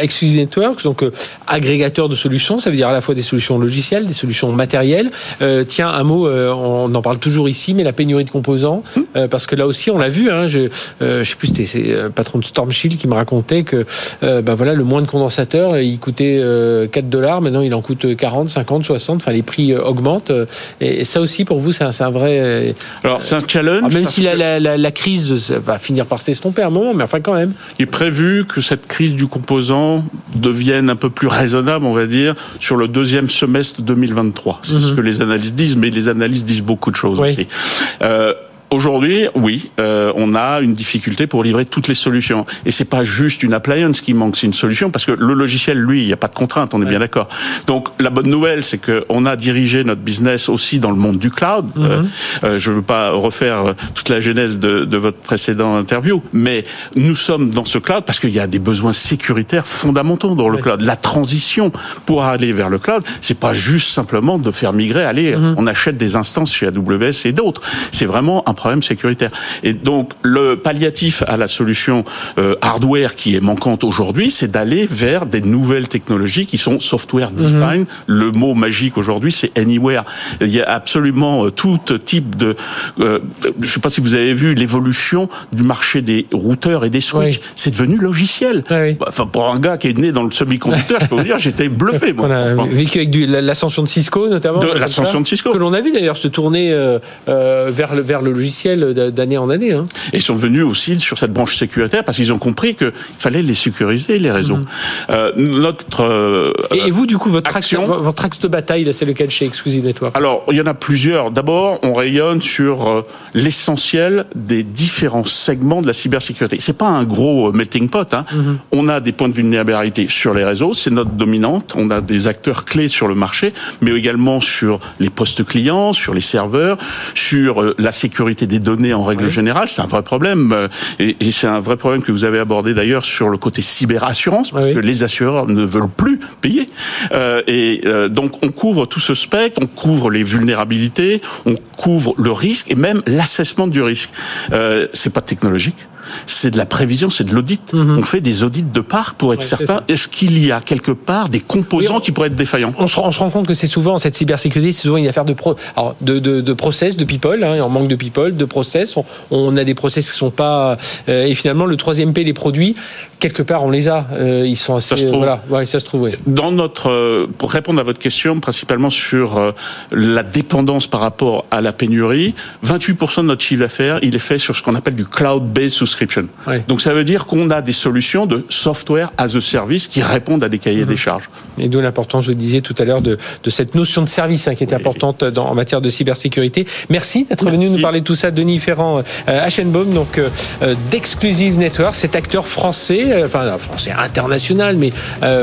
Exclusive Networks, donc euh, agrégateur de solutions, ça veut dire à la fois des solutions logicielles, des solutions matérielles. Euh, tiens, un mot, on en parle toujours ici, mais la pénurie de composants, hmm. parce que là aussi on l'a vu. Hein, je, je sais plus, c'était le patron de Storm Shield qui me racontait que ben voilà, le moins de condensateur, il coûtait 4 dollars, maintenant il en coûte 40, 50, 60. Enfin, les prix augmentent. Et ça aussi pour vous, c'est un, un, vrai. Alors c'est un challenge. Même si la, la, la, la crise va finir par s'estomper à un moment, mais enfin quand même. Il est prévu que cette crise du composant devienne un peu plus raisonnable, on va dire, sur le deuxième semestre 2023. C'est ce mhm. que les analystes disent, mais les analystes disent beaucoup de choses aussi. Euh, Aujourd'hui, oui, euh, on a une difficulté pour livrer toutes les solutions. Et c'est pas juste une appliance qui manque, c'est une solution parce que le logiciel, lui, il n'y a pas de contrainte, on est bien d'accord. Donc la bonne nouvelle, c'est qu'on a dirigé notre business aussi dans le monde du cloud. Mhm. Euh, euh, je ne veux pas refaire toute la genèse de, de votre précédent interview, mais nous sommes dans ce cloud parce qu'il y a des besoins sécuritaires fondamentaux dans le cloud. La transition pour aller vers le cloud, c'est pas juste simplement de faire migrer, aller, mhm. on achète des instances chez AWS et d'autres. C'est vraiment un problème sécuritaire. Et donc le palliatif à la solution euh, hardware qui est manquante aujourd'hui, c'est d'aller vers des nouvelles technologies qui sont software mhm. defined. Le mot magique aujourd'hui, c'est anywhere. Il y a absolument euh, tout type de. Euh, je ne sais pas si vous avez vu l'évolution du marché des routeurs et des switches. C'est devenu logiciel. Bah, enfin, pour un gars qui est né dans le semi-conducteur, je peux vous dire, j'étais bluffé. Moi, On a vécu avec l'ascension de Cisco notamment. De l'ascension de Cisco. Que l'on a vu d'ailleurs se tourner vers le vers le logiciel d'année en année. Hein. Et ils sont venus aussi sur cette branche sécuritaire parce qu'ils ont compris qu'il fallait les sécuriser, les réseaux. Mhm. Euh, notre, euh, et vous, du coup, votre, action, votre axe de bataille, c'est lequel chez Exclusive Network? Alors, il y en a plusieurs. D'abord, on rayonne sur euh, l'essentiel des différents segments de la cybersécurité. C'est pas un gros melting pot. Hein. Mhm. On a des points de vulnérabilité sur les réseaux, c'est notre dominante. On a des acteurs clés sur le marché, mais également sur les postes clients, sur les serveurs, sur la sécurité des données en règle générale, c'est un vrai problème. Euh, et, c'est un vrai problème que vous avez abordé d'ailleurs sur le côté cyberassurance, parce que les assureurs ne veulent plus payer. Euh, et euh, donc on couvre tout ce spectre, on couvre les vulnérabilités, on couvre le risque et même l'assessment du risque. Euh, c'est pas technologique c'est de la prévision, c'est de l'audit. Mhm. On fait des audits de part pour être certain, est-ce qu'il y a quelque part des composants qui pourraient être défaillants on se, rend compte que c'est souvent, cette cybersécurité, c'est souvent une affaire de, pro, alors de, de, de, process, de people, hein, en manque de people, de process. On, a des process qui sont pas... Euh, et finalement, le troisième P, les produits, quelque part, on les a. Euh, ils sont assez... Ça se trouve. Voilà, ouais, ça se trouve, Dans notre... Euh, pour répondre à votre question, principalement sur la dépendance par rapport à la pénurie, 28% de notre chiffre d'affaires, il est fait sur ce qu'on appelle du cloud-based subscription. Donc ça veut dire qu'on a des solutions de software as a service qui répondent à des cahiers mhm. des charges. Et d'où l'importance, je le disais tout à l'heure, de, de, cette notion de service hein, qui est importante dans, en matière de cybersécurité. Merci d'être venu nous parler de tout ça, Denis Ferrand, euh, Hachenbaum, donc euh, euh, d'Exclusive Network, cet acteur français, enfin français international, mais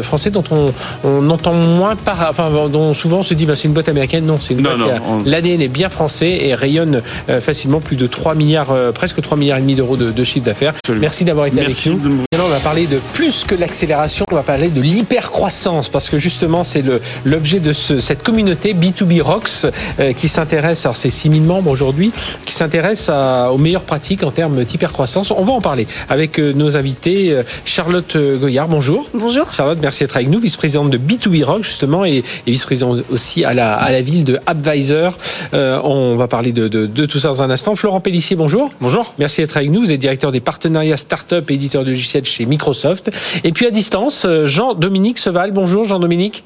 français dont on, on entend moins par, enfin dont souvent on se dit bah, c'est une boîte américaine. Non, c'est une boîte. L'ADN est bien français et rayonne facilement plus de 3 milliards, presque 3 milliards et demi d'euros de, de chiffre d'affaires. Merci d'avoir été avec nous. Maintenant, on va parler de plus que l'accélération, on va parler de l'hypercroissance parce que justement, c'est l'objet de ce, cette communauté B2B Rocks euh, qui s'intéresse, alors c'est 6000 membres aujourd'hui, qui s'intéresse aux meilleures pratiques en termes d'hypercroissance. On va en parler avec euh, nos invités. Euh, Charlotte Goyard, bonjour. Bonjour. Charlotte, merci d'être avec nous, vice-présidente de B2B Rocks justement et, vice-présidente aussi à la, à la ville de Advisor. on va parler de, de, de tout ça dans un instant. Florent Pellissier, bonjour. Bonjour. Merci d'être avec nous. Vous êtes directeur des partenariats start-up et éditeur de logiciels chez Microsoft. Et puis à distance, Jean-Dominique Seval. Bonjour Jean-Dominique.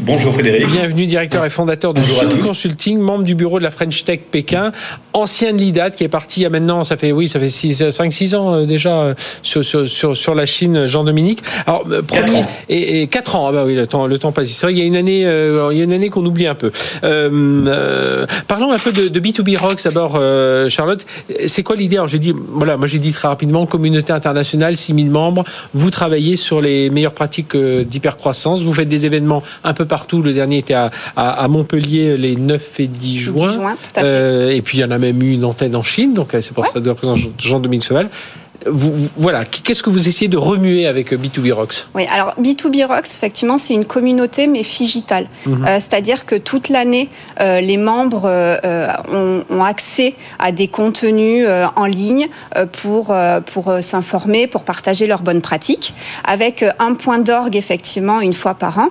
Bonjour Frédéric. Bienvenue, directeur et fondateur de Zoom Consulting, membre du bureau de la French Tech Pékin, ancien de l'IDAT qui est parti il y a maintenant, ça fait oui, ça fait 5-6 ans euh, déjà euh, sur, sur, sur, la Chine, Jean-Dominique. Alors, euh, premier. Et, et 4 ans, ah bah oui, le temps, le temps passe. C'est vrai qu'il y a une année, il y a une année qu'on oublie un peu. parlons un peu de, de B2B Rocks d'abord, Charlotte. C'est quoi l'idée? Alors j'ai dit, voilà, moi j'ai dit très rapidement, communauté internationale, 6000 membres, vous travaillez sur les meilleures pratiques d'hypercroissance, vous faites des événements un peu partout. Le dernier était à, Montpellier les 9 et 10 juin. Euh, et puis il y en a même eu une antenne en Chine, donc euh, c'est pour ça que représente Jean-Dominique Voilà, qu'est-ce que vous essayez de remuer avec B2B Rocks? Oui, alors B2B Rocks, effectivement, c'est une communauté mais digitale, mhm. c'est-à-dire que toute l'année, les membres ont, ont, accès à des contenus en ligne pour pour s'informer, pour partager leurs bonnes pratiques, avec un point d'orgue effectivement une fois par an,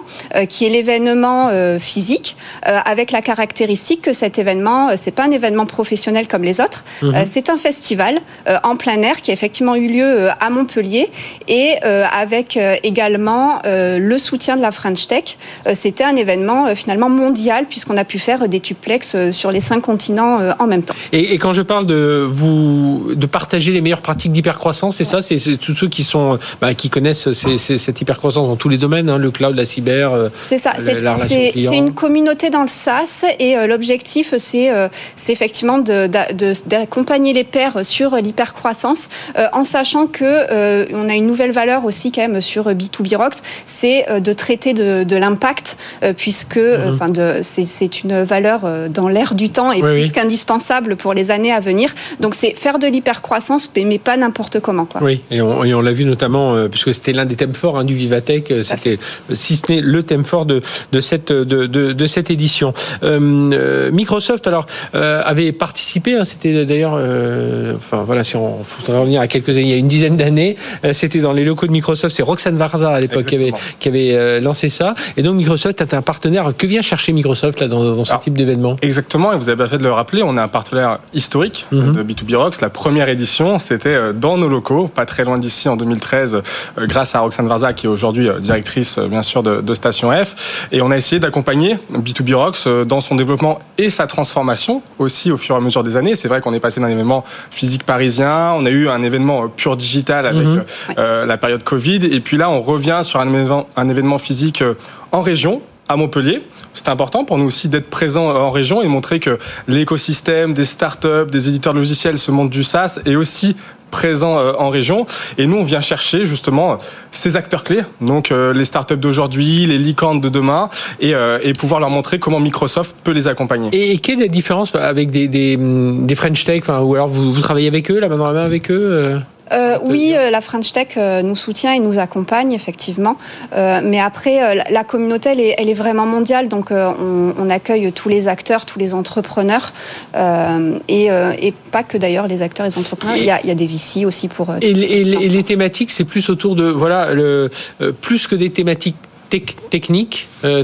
qui est l'événement physique, avec la caractéristique que cet événement, c'est pas un événement professionnel comme les autres, mhm. c'est un festival en plein air qui a effectivement eu lieu à Montpellier et avec également le soutien de la French Tech. C'était un événement finalement mondial puisqu'on a pu faire des tuplex sur les cinq continents en même temps. Et, quand je parle de vous de partager les meilleures pratiques d'hypercroissance, c'est ça, c'est tous ceux qui sont bah, qui connaissent cette hypercroissance dans tous les domaines, hein, le cloud, la cyber. c'est ça, c'est une communauté dans le SaaS et l'objectif c'est c'est effectivement d'accompagner les pairs sur l'hypercroissance en sachant que on a une nouvelle valeur aussi quand même sur B2B Rocks, c'est de traiter de, l'impact puisque mhm. enfin c'est une valeur dans l'air du temps et plus qu'indispensable pour les années à venir. Donc c'est faire de l'hypercroissance, mais pas n'importe comment. Quoi. Oui, et on, l'a vu notamment, euh, puisque c'était l'un des thèmes forts hein, du Vivatech, euh, c'était, si ce n'est le thème fort de, de, cette, de, de, cette édition. Euh, Microsoft, alors, avait participé, hein, c'était d'ailleurs, enfin voilà, si on faudrait revenir à quelques années, il y a une dizaine d'années, c'était dans les locaux de Microsoft, c'est Roxane Varza à l'époque qui avait, qui avait lancé ça. Et donc Microsoft est un partenaire. Que vient chercher Microsoft là, dans, dans ce type d'événement Exactement, et vous avez bien fait de le rappeler, on est un partenaire historique mhm. de B2B Rocks. La première édition, c'était euh, dans nos locaux, pas très loin d'ici, en 2013, euh, grâce à Roxane Varza, qui est aujourd'hui euh, directrice, bien sûr, de, Station F. Et on a essayé d'accompagner B2B Rocks dans son développement et sa transformation aussi au fur et à mesure des années. C'est vrai qu'on est passé d'un événement physique parisien, on a eu un événement pur digital avec mhm. la période Covid, et puis là, on revient sur un événement, un événement physique en région, à Montpellier. C'est important pour nous aussi d'être présents en région et montrer que l'écosystème des startups, des éditeurs de logiciels, ce monde du SaaS est aussi présent euh, en région. Et nous, on vient chercher justement ces acteurs clés, donc euh, les startups d'aujourd'hui, les licornes de demain, et, euh, et, pouvoir leur montrer comment Microsoft peut les accompagner. Et quelle est la différence avec des, des, des French Tech, enfin, ou alors vous, vous travaillez avec eux, la main dans la main avec eux euh, oui, euh, la French Tech euh, nous soutient et nous accompagne effectivement. mais après, la communauté, elle est, vraiment mondiale, donc on, accueille tous les acteurs, tous les entrepreneurs, et, pas que d'ailleurs les acteurs et les entrepreneurs. Il y a, des VC aussi pour. et, les thématiques, c'est plus autour de voilà, le, plus que des thématiques technique. Euh,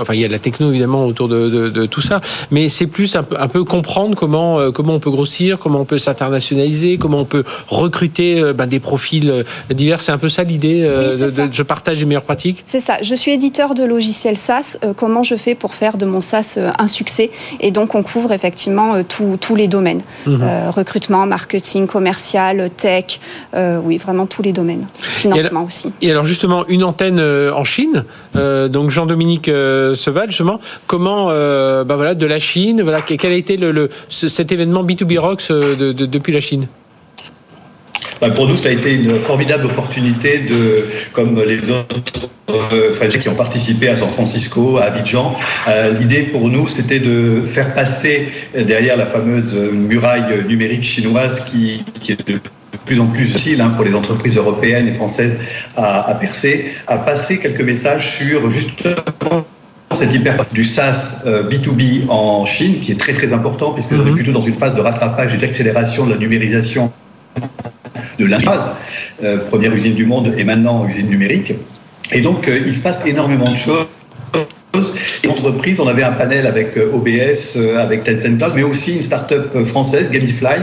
enfin, il y a de la techno évidemment autour de, tout ça, mais c'est plus un peu, comprendre comment euh, comment on peut grossir, comment on peut s'internationaliser, comment on peut recruter euh, ben, des profils divers. C'est un peu ça l'idée. de, je partage les meilleures pratiques. C'est ça. Je suis éditeur de logiciels SaaS. comment je fais pour faire de mon SaaS un succès? Et donc on couvre effectivement tous les domaines mhm. recrutement, marketing, commercial, tech. oui, vraiment tous les domaines. Financement aussi. Et alors justement une antenne en Chine. Euh, donc Jean-Dominique euh, Seval, justement, comment, bah voilà, de la Chine, quel a été cet événement B2B Rocks depuis la Chine? Bah, pour nous, ça a été une formidable opportunité de, comme les autres euh, qui ont participé à San Francisco, à Abidjan. L'idée pour nous, c'était de faire passer derrière la fameuse muraille numérique chinoise qui, qui est de plus en plus facile hein, pour les entreprises européennes et françaises à, percer, à passer quelques messages sur justement cette hyper du SaaS B2B euh, en Chine, qui est très très important, puisque on est mhm. plutôt dans une phase de rattrapage et d'accélération de la numérisation de la phase. Euh, première usine du monde et maintenant usine numérique. Et donc, euh, il se passe énormément de choses. Et entreprises, on avait un panel avec OBS, avec Tencent mais aussi une start-up française, Gamifly,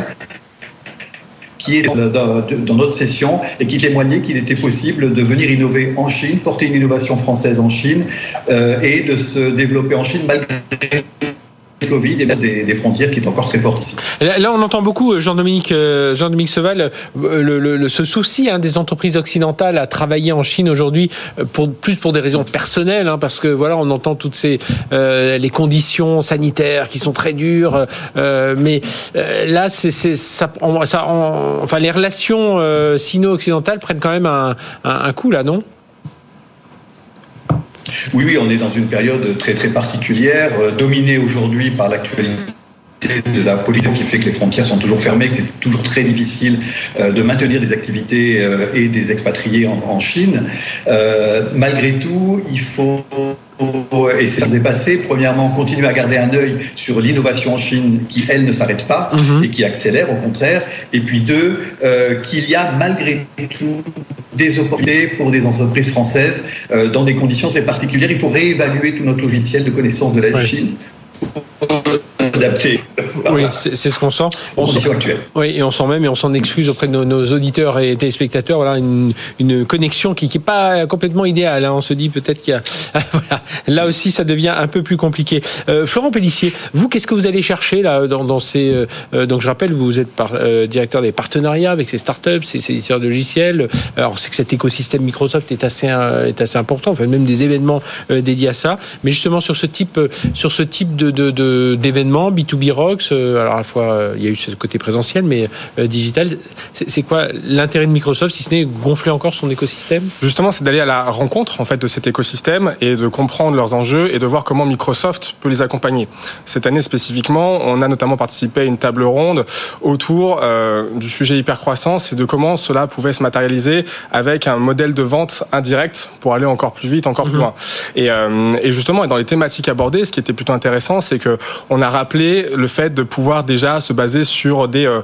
qui est dans, notre session et qui témoignait qu'il était possible de venir innover en Chine, porter une innovation française en Chine euh, et de se développer en Chine malgré Covid et des, des, frontières qui est encore très forte ici. Là, on entend beaucoup, euh, Jean-Dominique euh, Jean-Dominique Seval, euh, le, ce souci hein, des entreprises occidentales à travailler en Chine aujourd'hui, pour, plus pour des raisons personnelles, hein, parce que voilà, on entend toutes ces les conditions sanitaires qui sont très dures, mais là, c'est ça, enfin les relations sino-occidentales prennent quand même un coup là, non? Oui, oui, on est dans une période très très particulière, euh, dominée aujourd'hui par l'actualité de la politique qui fait que les frontières sont toujours fermées, que c'est toujours très difficile euh, de maintenir des activités euh, et des expatriés en, Chine. Malgré tout, il faut et c'est s'est passé. Premièrement, continuer à garder un œil sur l'innovation en Chine qui, elle, ne s'arrête pas mhm. et qui accélère au contraire. Et puis deux, qu'il y a malgré tout des opportunités pour des entreprises françaises dans des conditions très particulières. Il faut réévaluer tout notre logiciel de connaissance de la Chine adapté. Oui, c'est ce qu'on sent. On sent, Oui, et on sent même, et on s'en excuse auprès de nos, auditeurs et téléspectateurs, voilà, une, une connexion qui n'est pas complètement idéale. Hein. On se dit peut-être qu'il y a. voilà. Là aussi, ça devient un peu plus compliqué. Euh, Florent Pellissier, vous, qu'est-ce que vous allez chercher là dans, dans ces. Euh, euh, donc, je rappelle, vous êtes par, directeur des partenariats avec ces startups, ces, ces éditeurs de logiciels. Alors, c'est que cet écosystème Microsoft est assez, est assez important. Enfin, même des événements dédiés à ça. Mais justement, sur ce type, sur ce type de, d'événements, B2B Rocks, euh, alors à la fois euh, il y a eu ce côté présentiel, mais euh, digital, c'est quoi l'intérêt de Microsoft si ce n'est gonfler encore son écosystème? Justement, c'est d'aller à la rencontre en fait de cet écosystème et de comprendre leurs enjeux et de voir comment Microsoft peut les accompagner. Cette année spécifiquement, on a notamment participé à une table ronde autour du sujet hypercroissance et de comment cela pouvait se matérialiser avec un modèle de vente indirect pour aller encore plus vite, encore plus mhm. loin. Et, et justement, dans les thématiques abordées, ce qui était plutôt intéressant, c'est que on a rappelé le fait de pouvoir déjà se baser sur des euh,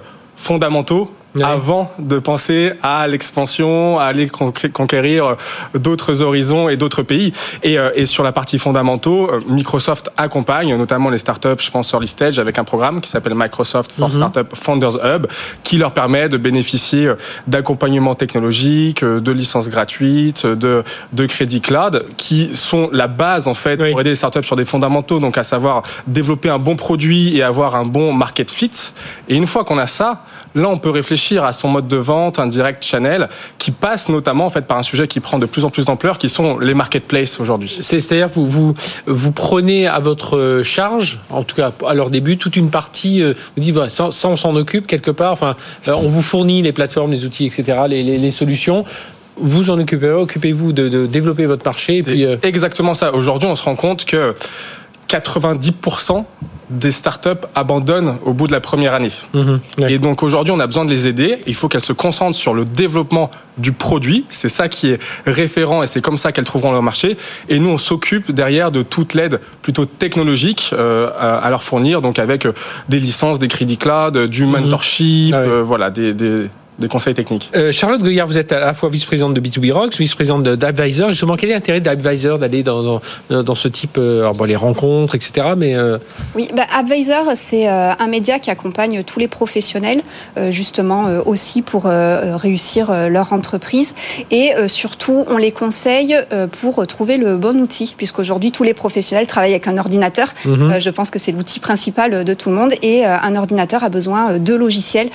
avant de penser à l'expansion, à aller conquérir euh, d'autres horizons et d'autres pays. Et, euh, et, sur la partie fondamentaux, Microsoft accompagne notamment les startups, je pense early stage, avec un programme qui s'appelle Microsoft for mhm. Startup Founders Hub, qui leur permet de bénéficier d'accompagnement technologique, de licences gratuites, de, de crédits cloud, qui sont la base en fait pour aider les startups sur des fondamentaux, donc à savoir développer un bon produit et avoir un bon market fit. Et une fois qu'on a ça, Là, on peut réfléchir à son mode de vente, un direct channel, qui passe notamment en fait par un sujet qui prend de plus en plus d'ampleur, qui sont les marketplaces aujourd'hui. C'est-à-dire vous, vous vous prenez à votre charge, en tout cas à leur début, toute une partie. Euh, vous dites ça, on s'en occupe quelque part. Enfin, euh, on vous fournit les plateformes, les outils, etc., les, les, solutions vous en occupez, occupez-vous de, développer votre marché. Et puis, euh, Exactement ça. Aujourd'hui, on se rend compte que 90% des startups abandonnent au bout de la première année. Mhm, et donc aujourd'hui, on a besoin de les aider. Il faut qu'elles se concentrent sur le développement du produit. C'est ça qui est référent et c'est comme ça qu'elles trouveront leur marché. Et nous, on s'occupe derrière de toute l'aide plutôt technologique euh, à leur fournir, donc avec euh, des licences, des crédits cloud, du mhm. mentorship, ah euh, voilà, des, des conseils techniques. Euh, Charlotte Goyard, vous êtes à la fois vice-présidente de B2B Rocks, vice-présidente d'Advisor. Justement, quel est l'intérêt d'Advisor d'aller dans, dans, ce type, euh, alors bon, les rencontres, etc. Mais euh, Oui, bah, Advisor, c'est un média qui accompagne tous les professionnels, justement aussi pour réussir leur entreprise. Et surtout, on les conseille pour trouver le bon outil, puisqu'aujourd'hui, tous les professionnels travaillent avec un ordinateur. Mhm. je pense que c'est l'outil principal de tout le monde. Et un ordinateur a besoin de logiciels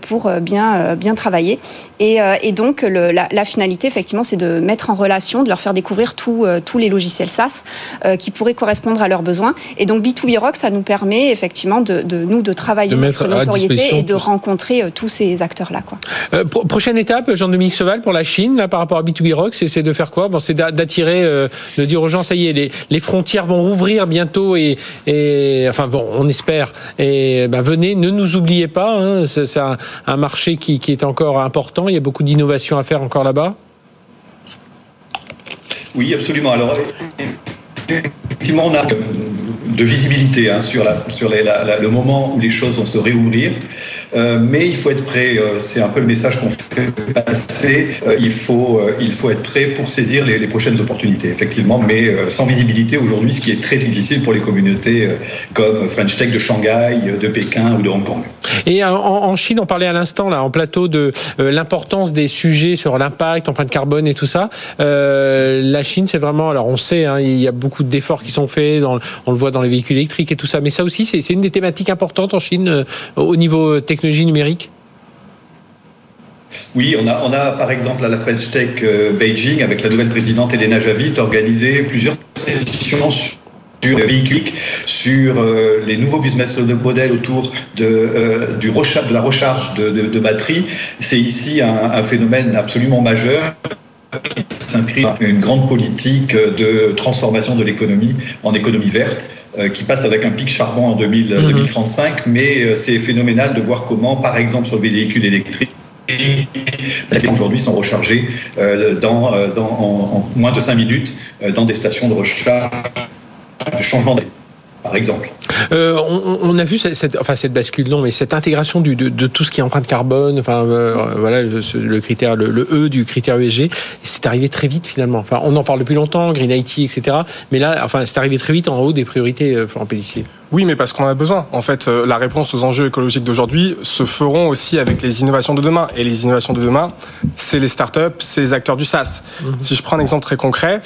pour bien, bien travailler. Et, euh, et donc, le, la, la, finalité, effectivement, c'est de mettre en relation, de leur faire découvrir tout, euh, tous les logiciels SaaS euh, qui pourraient correspondre à leurs besoins. Et donc, B2B Rock, ça nous permet effectivement de, de nous de travailler de notre notoriété et de rencontrer tous ces acteurs-là. Quoi. prochaine étape, Jean-Dominique Seval, pour la Chine, là, par rapport à B2B Rock, c'est de faire quoi? Bon, C'est d'attirer, de dire aux gens, ça y est, les, les frontières vont rouvrir bientôt et, et enfin, bon, on espère. Et ben, venez, ne nous oubliez pas, hein, c'est un, un marché qui, qui est encore important. Il y a beaucoup d'innovation à faire encore là-bas? Oui, absolument. Alors, effectivement, on a de visibilité hein, sur, le moment où les choses vont se réouvrir. Euh, mais il faut être prêt, euh, c'est un peu le message qu'on fait passer, euh, il, faut, il faut être prêt pour saisir les, prochaines opportunités, effectivement, mais sans visibilité aujourd'hui, ce qui est très difficile pour les communautés comme French Tech de Shanghai, de Pékin ou de Hong Kong. Et en, Chine, on parlait à l'instant, là, en plateau, de l'importance des sujets sur l'impact, empreinte carbone et tout ça. la Chine, c'est vraiment, alors on sait, hein, il y a beaucoup d'efforts qui sont faits, on le voit dans les véhicules électriques et tout ça, mais ça aussi, c'est une des thématiques importantes en Chine au niveau technologique numérique oui, on a, on a par exemple à la French Tech euh, Beijing, avec la nouvelle présidente Elena Javid, organisé plusieurs sessions les véhicules, sur euh, les nouveaux business models autour de, euh, du de la recharge de, de, batteries. C'est ici un, un, phénomène absolument majeur qui s'inscrit dans une grande politique de transformation de l'économie en économie verte qui passe avec un pic charbon en 2035, mhm. mais c'est phénoménal de voir comment, par exemple, sur le véhicule électrique, les aujourd'hui sont rechargés dans, dans, en, moins de 5 minutes dans des stations de recharge de changement par exemple. Euh, on, a vu cette, enfin cette bascule, non, mais cette intégration de, tout ce qui est empreinte carbone, enfin euh, voilà le, critère, le, E du critère ESG, c'est arrivé très vite finalement. Enfin, on en parle depuis longtemps, Green IT, etc. Mais là, enfin, c'est arrivé très vite en haut des priorités, euh, Florent Pellissier. Oui, mais parce qu'on a besoin. En fait, la réponse aux enjeux écologiques d'aujourd'hui se feront aussi avec les innovations de demain. Et les innovations de demain, c'est les startups, c'est les acteurs du SaaS. Mhm. Si je prends un exemple très concret,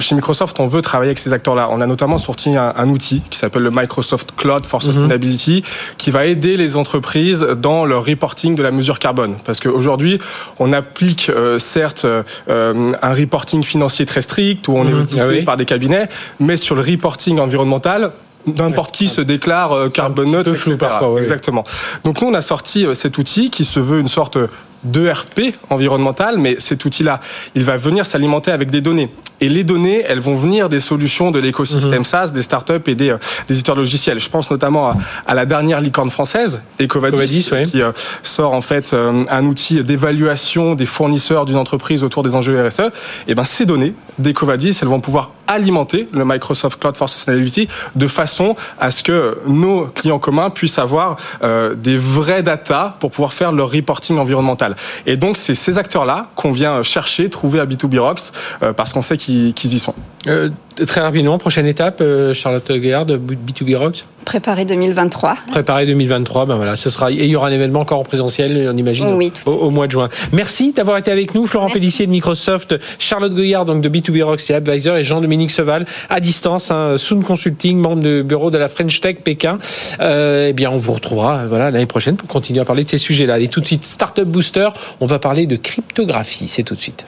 chez Microsoft, on veut travailler avec ces acteurs-là. On a notamment sorti un, un outil qui s'appelle le Microsoft Cloud for mhm. Sustainability, qui va aider les entreprises dans leur reporting de la mesure carbone. Parce qu'aujourd'hui, on applique euh, certes euh, un reporting financier très strict, où on est mhm. audité ah par des cabinets, mais sur le reporting environnemental, n'importe qui se déclare euh, carbone neutre, etc. Parfois, Exactement. Donc nous, on a sorti cet outil qui se veut une sorte d'ERP environnemental, mais cet outil-là, il va venir s'alimenter avec des données. Et les données, elles vont venir des solutions de l'écosystème mhm. SaaS, des startups et des, euh, des, éditeurs logiciels. Je pense notamment à, la dernière licorne française, Ecovadis, qui euh, sort en fait euh, un outil d'évaluation des fournisseurs d'une entreprise autour des enjeux RSE. Et ben ces données d'Ecovadis, elles vont pouvoir alimenter le Microsoft Cloud for Sustainability de façon à ce que nos clients communs puissent avoir des vrais data pour pouvoir faire leur reporting environnemental. Et donc c'est ces acteurs-là qu'on vient chercher, trouver à B2B Rocks, parce qu'on sait qu'ils qu'ils y sont. Euh, très rapidement, prochaine étape, euh, Charlotte de B2B Rocks Préparer 2023. Préparer 2023, ben voilà, ce sera, et il y aura un événement encore en présentiel, on imagine, au, mois de juin. Merci d'avoir été avec nous, Florent Pellissier de Microsoft, Charlotte Goyard donc de B2B Rocks et Advisor, et Jean-Dominique Seval, à distance, hein, Soon Consulting, membre du bureau de la French Tech Pékin. Euh, eh bien, on vous retrouvera voilà, l'année prochaine pour continuer à parler de ces sujets-là. Allez, tout de suite, Startup Booster, on va parler de cryptographie, c'est tout de suite.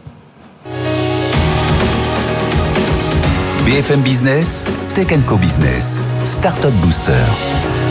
BFM Business, Tech Co Business, Startup Booster.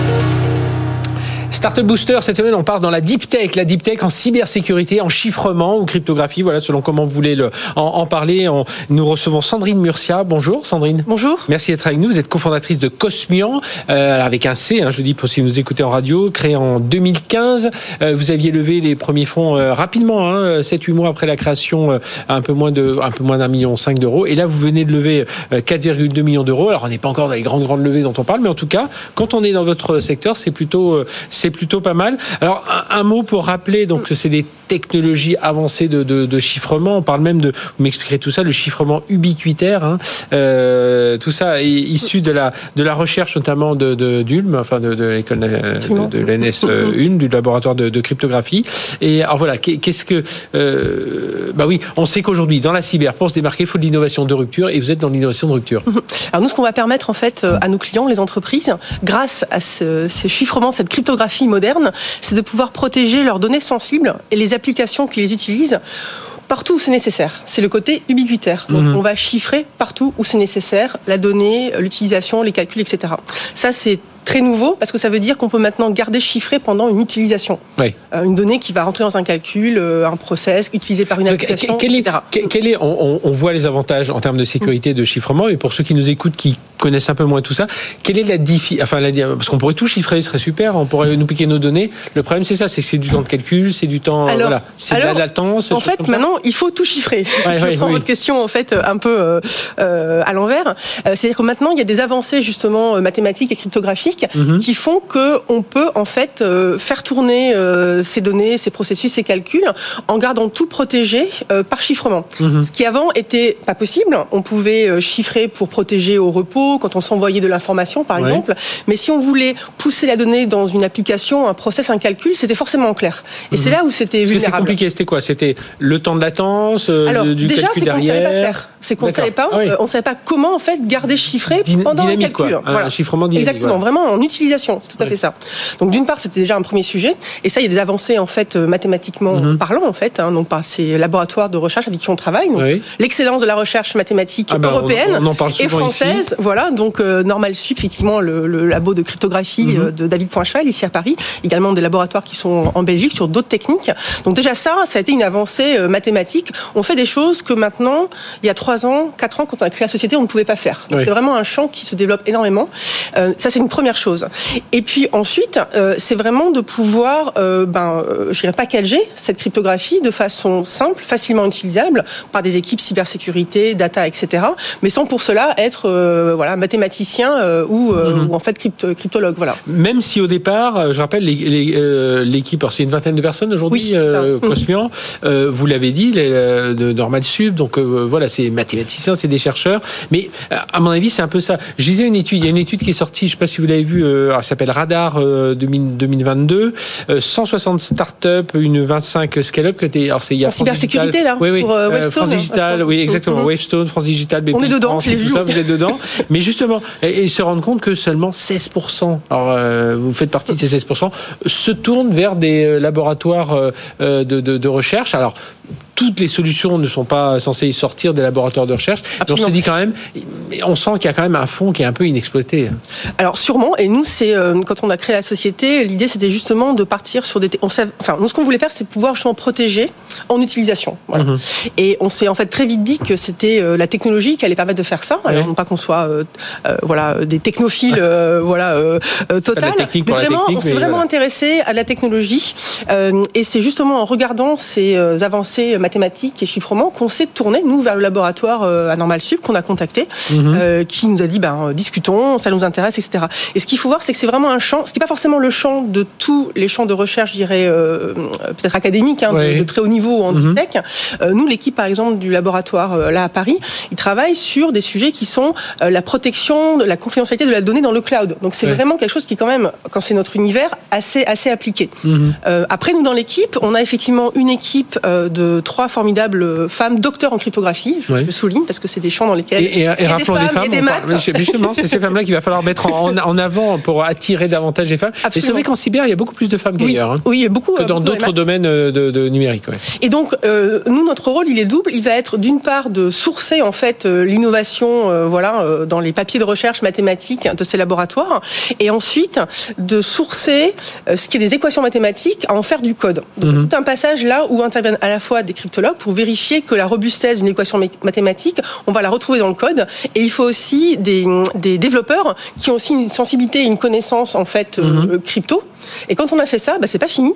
Startup Booster, cette semaine, on part dans la deep tech, la deep tech en cybersécurité, en chiffrement ou cryptographie, voilà, selon comment vous voulez le, en, parler. nous recevons Sandrine Murcia. Bonjour, Sandrine. Bonjour. Merci d'être avec nous. Vous êtes cofondatrice de Cosmian, euh, avec un C, hein, je le dis pour si vous nous écoutez en radio, créé en 2015. Euh, vous aviez levé les premiers fonds euh, rapidement, hein, 7-8 mois après la création, un peu moins de, un peu moins d'un million cinq d'euros. Et là, vous venez de lever 4,2 millions d'euros. Alors, on n'est pas encore dans les grandes, grandes levées dont on parle, mais en tout cas, quand on est dans votre secteur, c'est plutôt, c'est plutôt pas mal. Alors un, mot pour rappeler donc que c'est des technologies avancées de, chiffrement. On parle même de, vous m'expliquerez tout ça, le chiffrement ubiquitaire. Hein. Euh, tout ça est issu de la de la recherche notamment de d'Ulm, enfin de, l'école de, l'NS 1, du laboratoire de, cryptographie. Et alors voilà, qu'est-ce que euh, bah oui, on sait qu'aujourd'hui dans la cyber, pour se démarquer, il faut de l'innovation de rupture, et vous êtes dans l'innovation de rupture. Alors nous, ce qu'on va permettre en fait à nos clients, les entreprises, grâce à ce, ce chiffrement, cette cryptographie moderne c'est de pouvoir protéger leurs données sensibles et les applications qui les utilisent partout où c'est nécessaire. C'est le côté ubiquitaire. Donc, mhm. on va chiffrer partout où c'est nécessaire la donnée, l'utilisation, les calculs, etc. Ça, c'est très nouveau parce que ça veut dire qu'on peut maintenant garder chiffré pendant une utilisation. Euh, une donnée qui va rentrer dans un calcul, euh, un process utilisé par une application, quel est, Quel est, on, voit les avantages en termes de sécurité, de chiffrement, et pour ceux qui nous écoutent, qui connaissent un peu moins tout ça, quelle est la difficulté Enfin, parce qu'on pourrait tout chiffrer, ce serait super, on pourrait nous piquer nos données. Le problème, c'est ça, c'est que c'est du temps de calcul, c'est du temps, alors, voilà, c'est de la latence. En fait, maintenant, il faut tout chiffrer. Je prends votre question en fait un peu euh, à l'envers. C'est-à-dire que maintenant, il y a des avancées justement mathématiques et cryptographiques Mhm. qui font que on peut en fait euh, faire tourner euh, ces données, ces processus, ces calculs en gardant tout protégé euh, par chiffrement. Mhm. Ce qui avant était pas possible. On pouvait chiffrer pour protéger au repos quand on s'envoyait de l'information, par exemple. Mais si on voulait pousser la donnée dans une application, un process, un calcul, c'était forcément en clair. Et c'est mhm. là où c'était vulnérable. C'est compliqué. C'était quoi? C'était le temps de latence, Alors, du déjà, calcul derrière. Savait pas faire. C'est qu'on ne savait pas. Ah on savait pas comment en fait garder chiffré pendant un calcul. Un chiffrement dynamique. Exactement. Vraiment vraiment en utilisation. C'est tout à fait ça. Donc d'une part, c'était déjà un premier sujet, et ça, il y a des avancées en fait mathématiquement mhm. parlant en fait, hein, par ces laboratoires de recherche avec qui on travaille. L'excellence de la recherche mathématique ah ben, européenne et française, voilà. Donc Normal Sup, effectivement, le, labo de cryptographie mhm. de David Poincheval ici à Paris, également des laboratoires qui sont en Belgique sur d'autres techniques. Donc déjà ça, ça a été une avancée mathématique. On fait des choses que maintenant, il y a trois ans, quatre ans, quand on a créé la société, on ne pouvait pas faire. Donc c'est vraiment un champ qui se développe énormément. Euh, ça, c'est une première chose. Et puis ensuite, euh, c'est vraiment de pouvoir, euh, ben, je dirais packager cette cryptographie de façon simple, facilement utilisable par des équipes cybersécurité, data, etc. Mais sans pour cela être, voilà, mathématicien ou, mhm. ou, en fait cryptologue. Voilà. Même si au départ, je rappelle l'équipe, c'est une vingtaine de personnes aujourd'hui, oui, Cosmian. vous l'avez dit, de Normal Sub, donc voilà, c'est mathématiciens, c'est des chercheurs. Mais à mon avis, c'est un peu ça. Je disais une étude, il y a une étude qui est sortie, je ne sais pas si vous l'avez vue, euh, elle s'appelle Radar 2022, 160 startups, une 25 scale-up que alors c'est il y a en cybersécurité là, oui, oui. pour euh, France Digital, oui exactement, mm-hmm. Wavestone, France Digital, BP, On est dedans, France, tout ça, vous êtes dedans. Mais justement, et, ils se rendent compte que seulement 16%, alors euh, vous faites partie de ces 16%, se tournent vers des laboratoires de, de, de recherche. Alors toutes les solutions ne sont pas censées sortir des laboratoires de recherche. on se dit quand même, on sent qu'il y a quand même un fond qui est un peu inexploité. Alors sûrement, et nous, c'est euh, quand on a créé la société, l'idée c'était justement de partir sur des. On enfin, nous, ce qu'on voulait faire, c'est pouvoir justement protéger en utilisation. Mhm. Et on s'est en fait très vite dit que c'était euh, la technologie qui allait permettre de faire ça. Alors non pas qu'on soit euh, voilà des technophiles voilà total, mais vraiment, on s'est vraiment intéressé à la technologie. et c'est justement en regardant ces avancées mathématiques et chiffrement qu'on s'est tourné, nous, vers le laboratoire euh, à Normal Sup qu'on a contacté, mhm. qui nous a dit, ben, discutons, ça nous intéresse, etc. Et ce qu'il faut voir, c'est que c'est vraiment un champ, ce qui n'est pas forcément le champ de tous les champs de recherche, je dirais, peut-être académiques, hein, de, très haut niveau en mhm. tech. nous, l'équipe, par exemple, du laboratoire là à Paris, ils travaillent sur des sujets qui sont la protection de la confidentialité de la donnée dans le cloud. Donc c'est vraiment quelque chose qui, quand même, quand c'est notre univers, assez, assez appliqué. Mhm. après, nous, dans l'équipe, on a effectivement une équipe de trois formidables femmes docteurs en cryptographie. Je le souligne parce que c'est des champs dans lesquels et, et, et, des femmes, des femmes, et des maths. Justement, c'est ces femmes-là qu'il va falloir mettre en, avant pour attirer davantage les femmes. Et c'est vrai qu'en cyber, il y a beaucoup plus de femmes qu'ailleurs. Oui, il y a beaucoup. Que dans d'autres domaines euh, de, numérique. Et donc, euh, nous, notre rôle, il est double. Il va être d'une part de sourcer en fait euh, l'innovation, voilà, dans les papiers de recherche mathématiques de ces laboratoires, et ensuite de sourcer ce qui est des équations mathématiques à en faire du code. Donc, mhm. tout un passage là où interviennent à la fois des cryptologues pour vérifier que la robustesse d'une équation mathématique, on va la retrouver dans le code. Et il faut aussi des, des développeurs qui ont aussi une sensibilité et une connaissance en fait euh, mhm. crypto et quand on a fait ça, bah, c'est pas fini,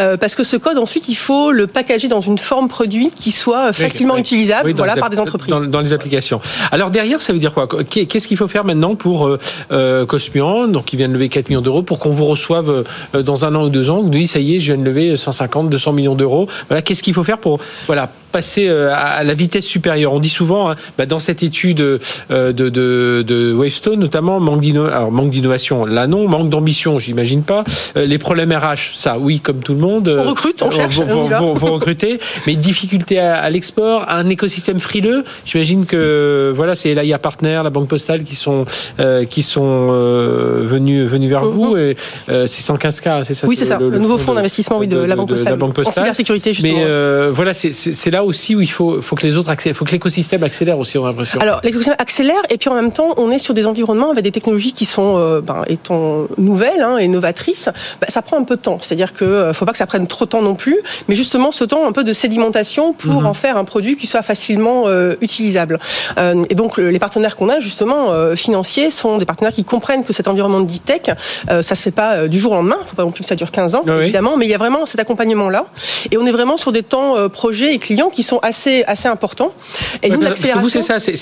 euh, parce que ce code ensuite il faut le packager dans une forme produit qui soit facilement utilisable, voilà, par des entreprises. Dans, les applications. Alors derrière, ça veut dire quoi? Qu'est-ce qu'il faut faire maintenant pour euh, euh Cosmian, donc qui vient de lever 4 millions d'euros, pour qu'on vous reçoive euh, dans un an ou deux ans Vous dites ça y est, je viens de lever 150, 200 millions d'euros. Voilà, qu'est-ce qu'il faut faire pour voilà passer à la vitesse supérieure? On dit souvent hein, bah, dans cette étude de, de, de, Wavestone, notamment manque d'innovation. Là non, manque d'ambition, j'imagine pas. Euh, les problèmes RH, ça, oui, comme tout le monde. On recrute, on euh, cherche. Vont, recruter, mais difficulté à, l'export, un écosystème frileux. J'imagine que voilà, c'est l'AIA Partner, la Banque Postale qui sont euh, qui sont venus venus vers vous. Et c'est 115 k, c'est ça Oui, c'est ça. Le, nouveau fonds d'investissement, oui, de, la Banque Postale. En cybersécurité, justement. Mais voilà, c'est là aussi où il faut faut que les autres accélèrent, faut que l'écosystème accélère aussi, on a l'impression. Alors l'écosystème accélère et puis en même temps, on est sur des environnements avec des technologies qui sont ben, étant nouvelles hein, et novatrices bah, ça prend un peu de temps. C'est-à-dire qu'il ne euh, faut pas que ça prenne trop de temps non plus, mais justement ce temps un peu de sédimentation pour mhm. en faire un produit qui soit facilement euh, utilisable. Euh, et donc les partenaires qu'on a justement financiers sont des partenaires qui comprennent que cet environnement de deep tech, ça se fait pas du jour au lendemain. Il ne faut pas non plus que ça dure 15 ans, évidemment, mais il y a vraiment cet accompagnement-là. Et on est vraiment sur des temps projets et clients qui sont assez, assez importants. Et nous, l'accélération... Vous, c'est ça, c'est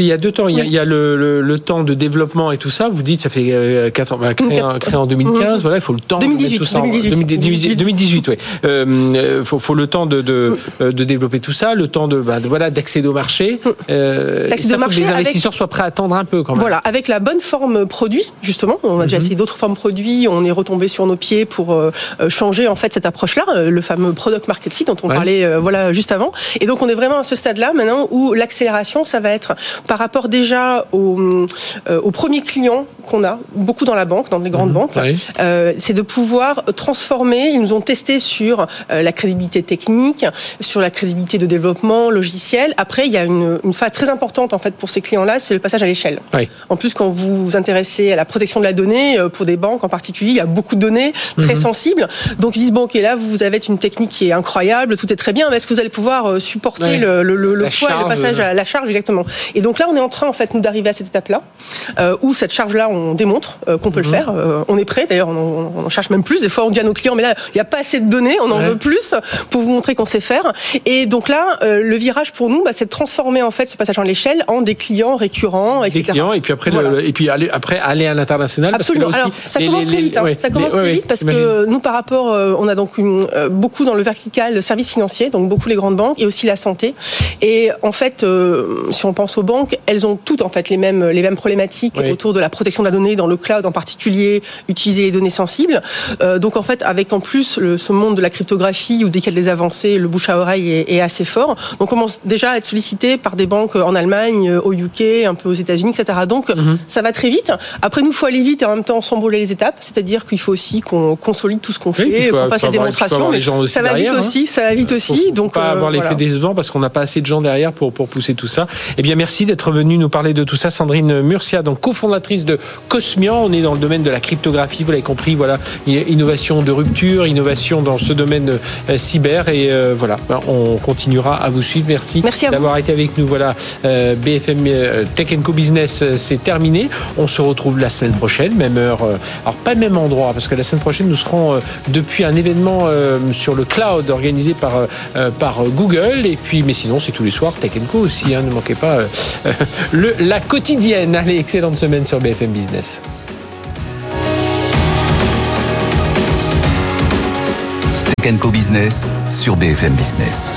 il y a deux temps. Il y a, le, le, temps de développement et tout ça. Vous dites, ça fait 4 ans, bah, créé, en 2015. Voilà, faut le temps 2018, tout ça 2018, 2018, oui. Euh, faut, faut le temps de, de, euh, de, développer tout ça, le temps de, bah, voilà d'accéder au marché. Euh, d'accéder au marché. Que les investisseurs soient prêts à attendre un peu quand même. Voilà, avec la bonne forme produit justement. On a déjà mhm. essayé d'autres formes produits. On est retombé sur nos pieds pour euh, changer en fait cette approche-là, le fameux product market fit dont on parlait voilà juste avant. Et donc on est vraiment à ce stade-là maintenant où l'accélération, ça va être par rapport déjà aux, aux premiers clients qu'on a beaucoup dans la banque, dans les grandes Mhm. banques, Oui. euh, c'est de pouvoir transformer. Ils nous ont testé sur euh, la crédibilité technique, sur la crédibilité de développement logiciel. Après, il y a une, une phase très importante en fait pour ces clients-là, c'est le passage à l'échelle. Oui. En plus, quand vous vous intéressez à la protection de la donnée, euh, pour des banques en particulier, il y a beaucoup de données très Mhm. sensibles. Donc ils disent bon, ok, là vous avez une technique qui est incroyable, tout est très bien, mais est-ce que vous allez pouvoir euh, supporter le, poids et le passage à la charge exactement Et donc là, on est en train en fait nous d'arriver à cette étape-là, euh, où cette charge-là, on démontre euh, qu'on peut Mhm. le faire. Euh, on est prêt. D'ailleurs, on, cherche même plus. Des fois, on dit à nos clients, mais là, il n'y a pas assez de données, on en Ouais. veut plus pour vous montrer qu'on sait faire. Et donc là, euh, le virage pour nous, bah, c'est de transformer en fait ce passage en l'échelle en des clients récurrents, Des etc. clients et puis après Voilà. le- et puis aller après aller à l'international parce que Absolument. là aussi Alors, ça les- commence les- très vite. hein. ouais, ça commence très ouais, vite parce que nous, par rapport, on a donc une, beaucoup dans le vertical services financiers, donc beaucoup les grandes banques et aussi la santé. Et en fait, si on pense aux banques, elles ont toutes en fait les mêmes les mêmes problématiques autour de la protection la donnée dans le cloud en particulier, utiliser les données sensibles. Euh, donc en fait, avec en plus le, ce monde de la cryptographie où dès qu'il y a des avancées, le bouche à oreille est, est assez fort. Donc on commence déjà à être sollicité par des banques en Allemagne, au UK, un peu aux États-Unis, etc. Donc Mhm. ça va très vite. Après, nous, faut aller vite et en même temps s'embrouler les étapes. C'est-à-dire qu'il faut aussi qu'on consolide tout ce qu'on Oui, fait, qu'on fasse la démonstration. avoir les mais gens aussi ça va derrière, vite hein. aussi, ça va vite Faut- aussi. faut donc pas euh, avoir l'effet voilà. décevant parce qu'on n'a pas assez de gens derrière pour, pour pousser tout ça. Eh bien, merci d'être venu nous parler de tout ça. Sandrine Murcia, donc cofondatrice de Cosmian. On est dans le domaine de la cryptographie, vous l'avez compris. Voilà, innovation de rupture, innovation dans ce domaine euh, cyber. Et euh, voilà, Ben, on continuera à vous suivre. Merci, d'avoir été avec nous. Voilà, euh, BFM Tech Co Business, c'est terminé. On se retrouve la semaine prochaine, même heure. alors, pas même endroit, parce que la semaine prochaine, nous serons depuis un événement sur le cloud organisé par, par Google. Et puis, mais sinon, c'est tous les soirs, Tech Co aussi. hein, ne manquez pas euh, le, la quotidienne. Allez, excellente semaine sur BFM Business. Tech Co Business sur BFM Business.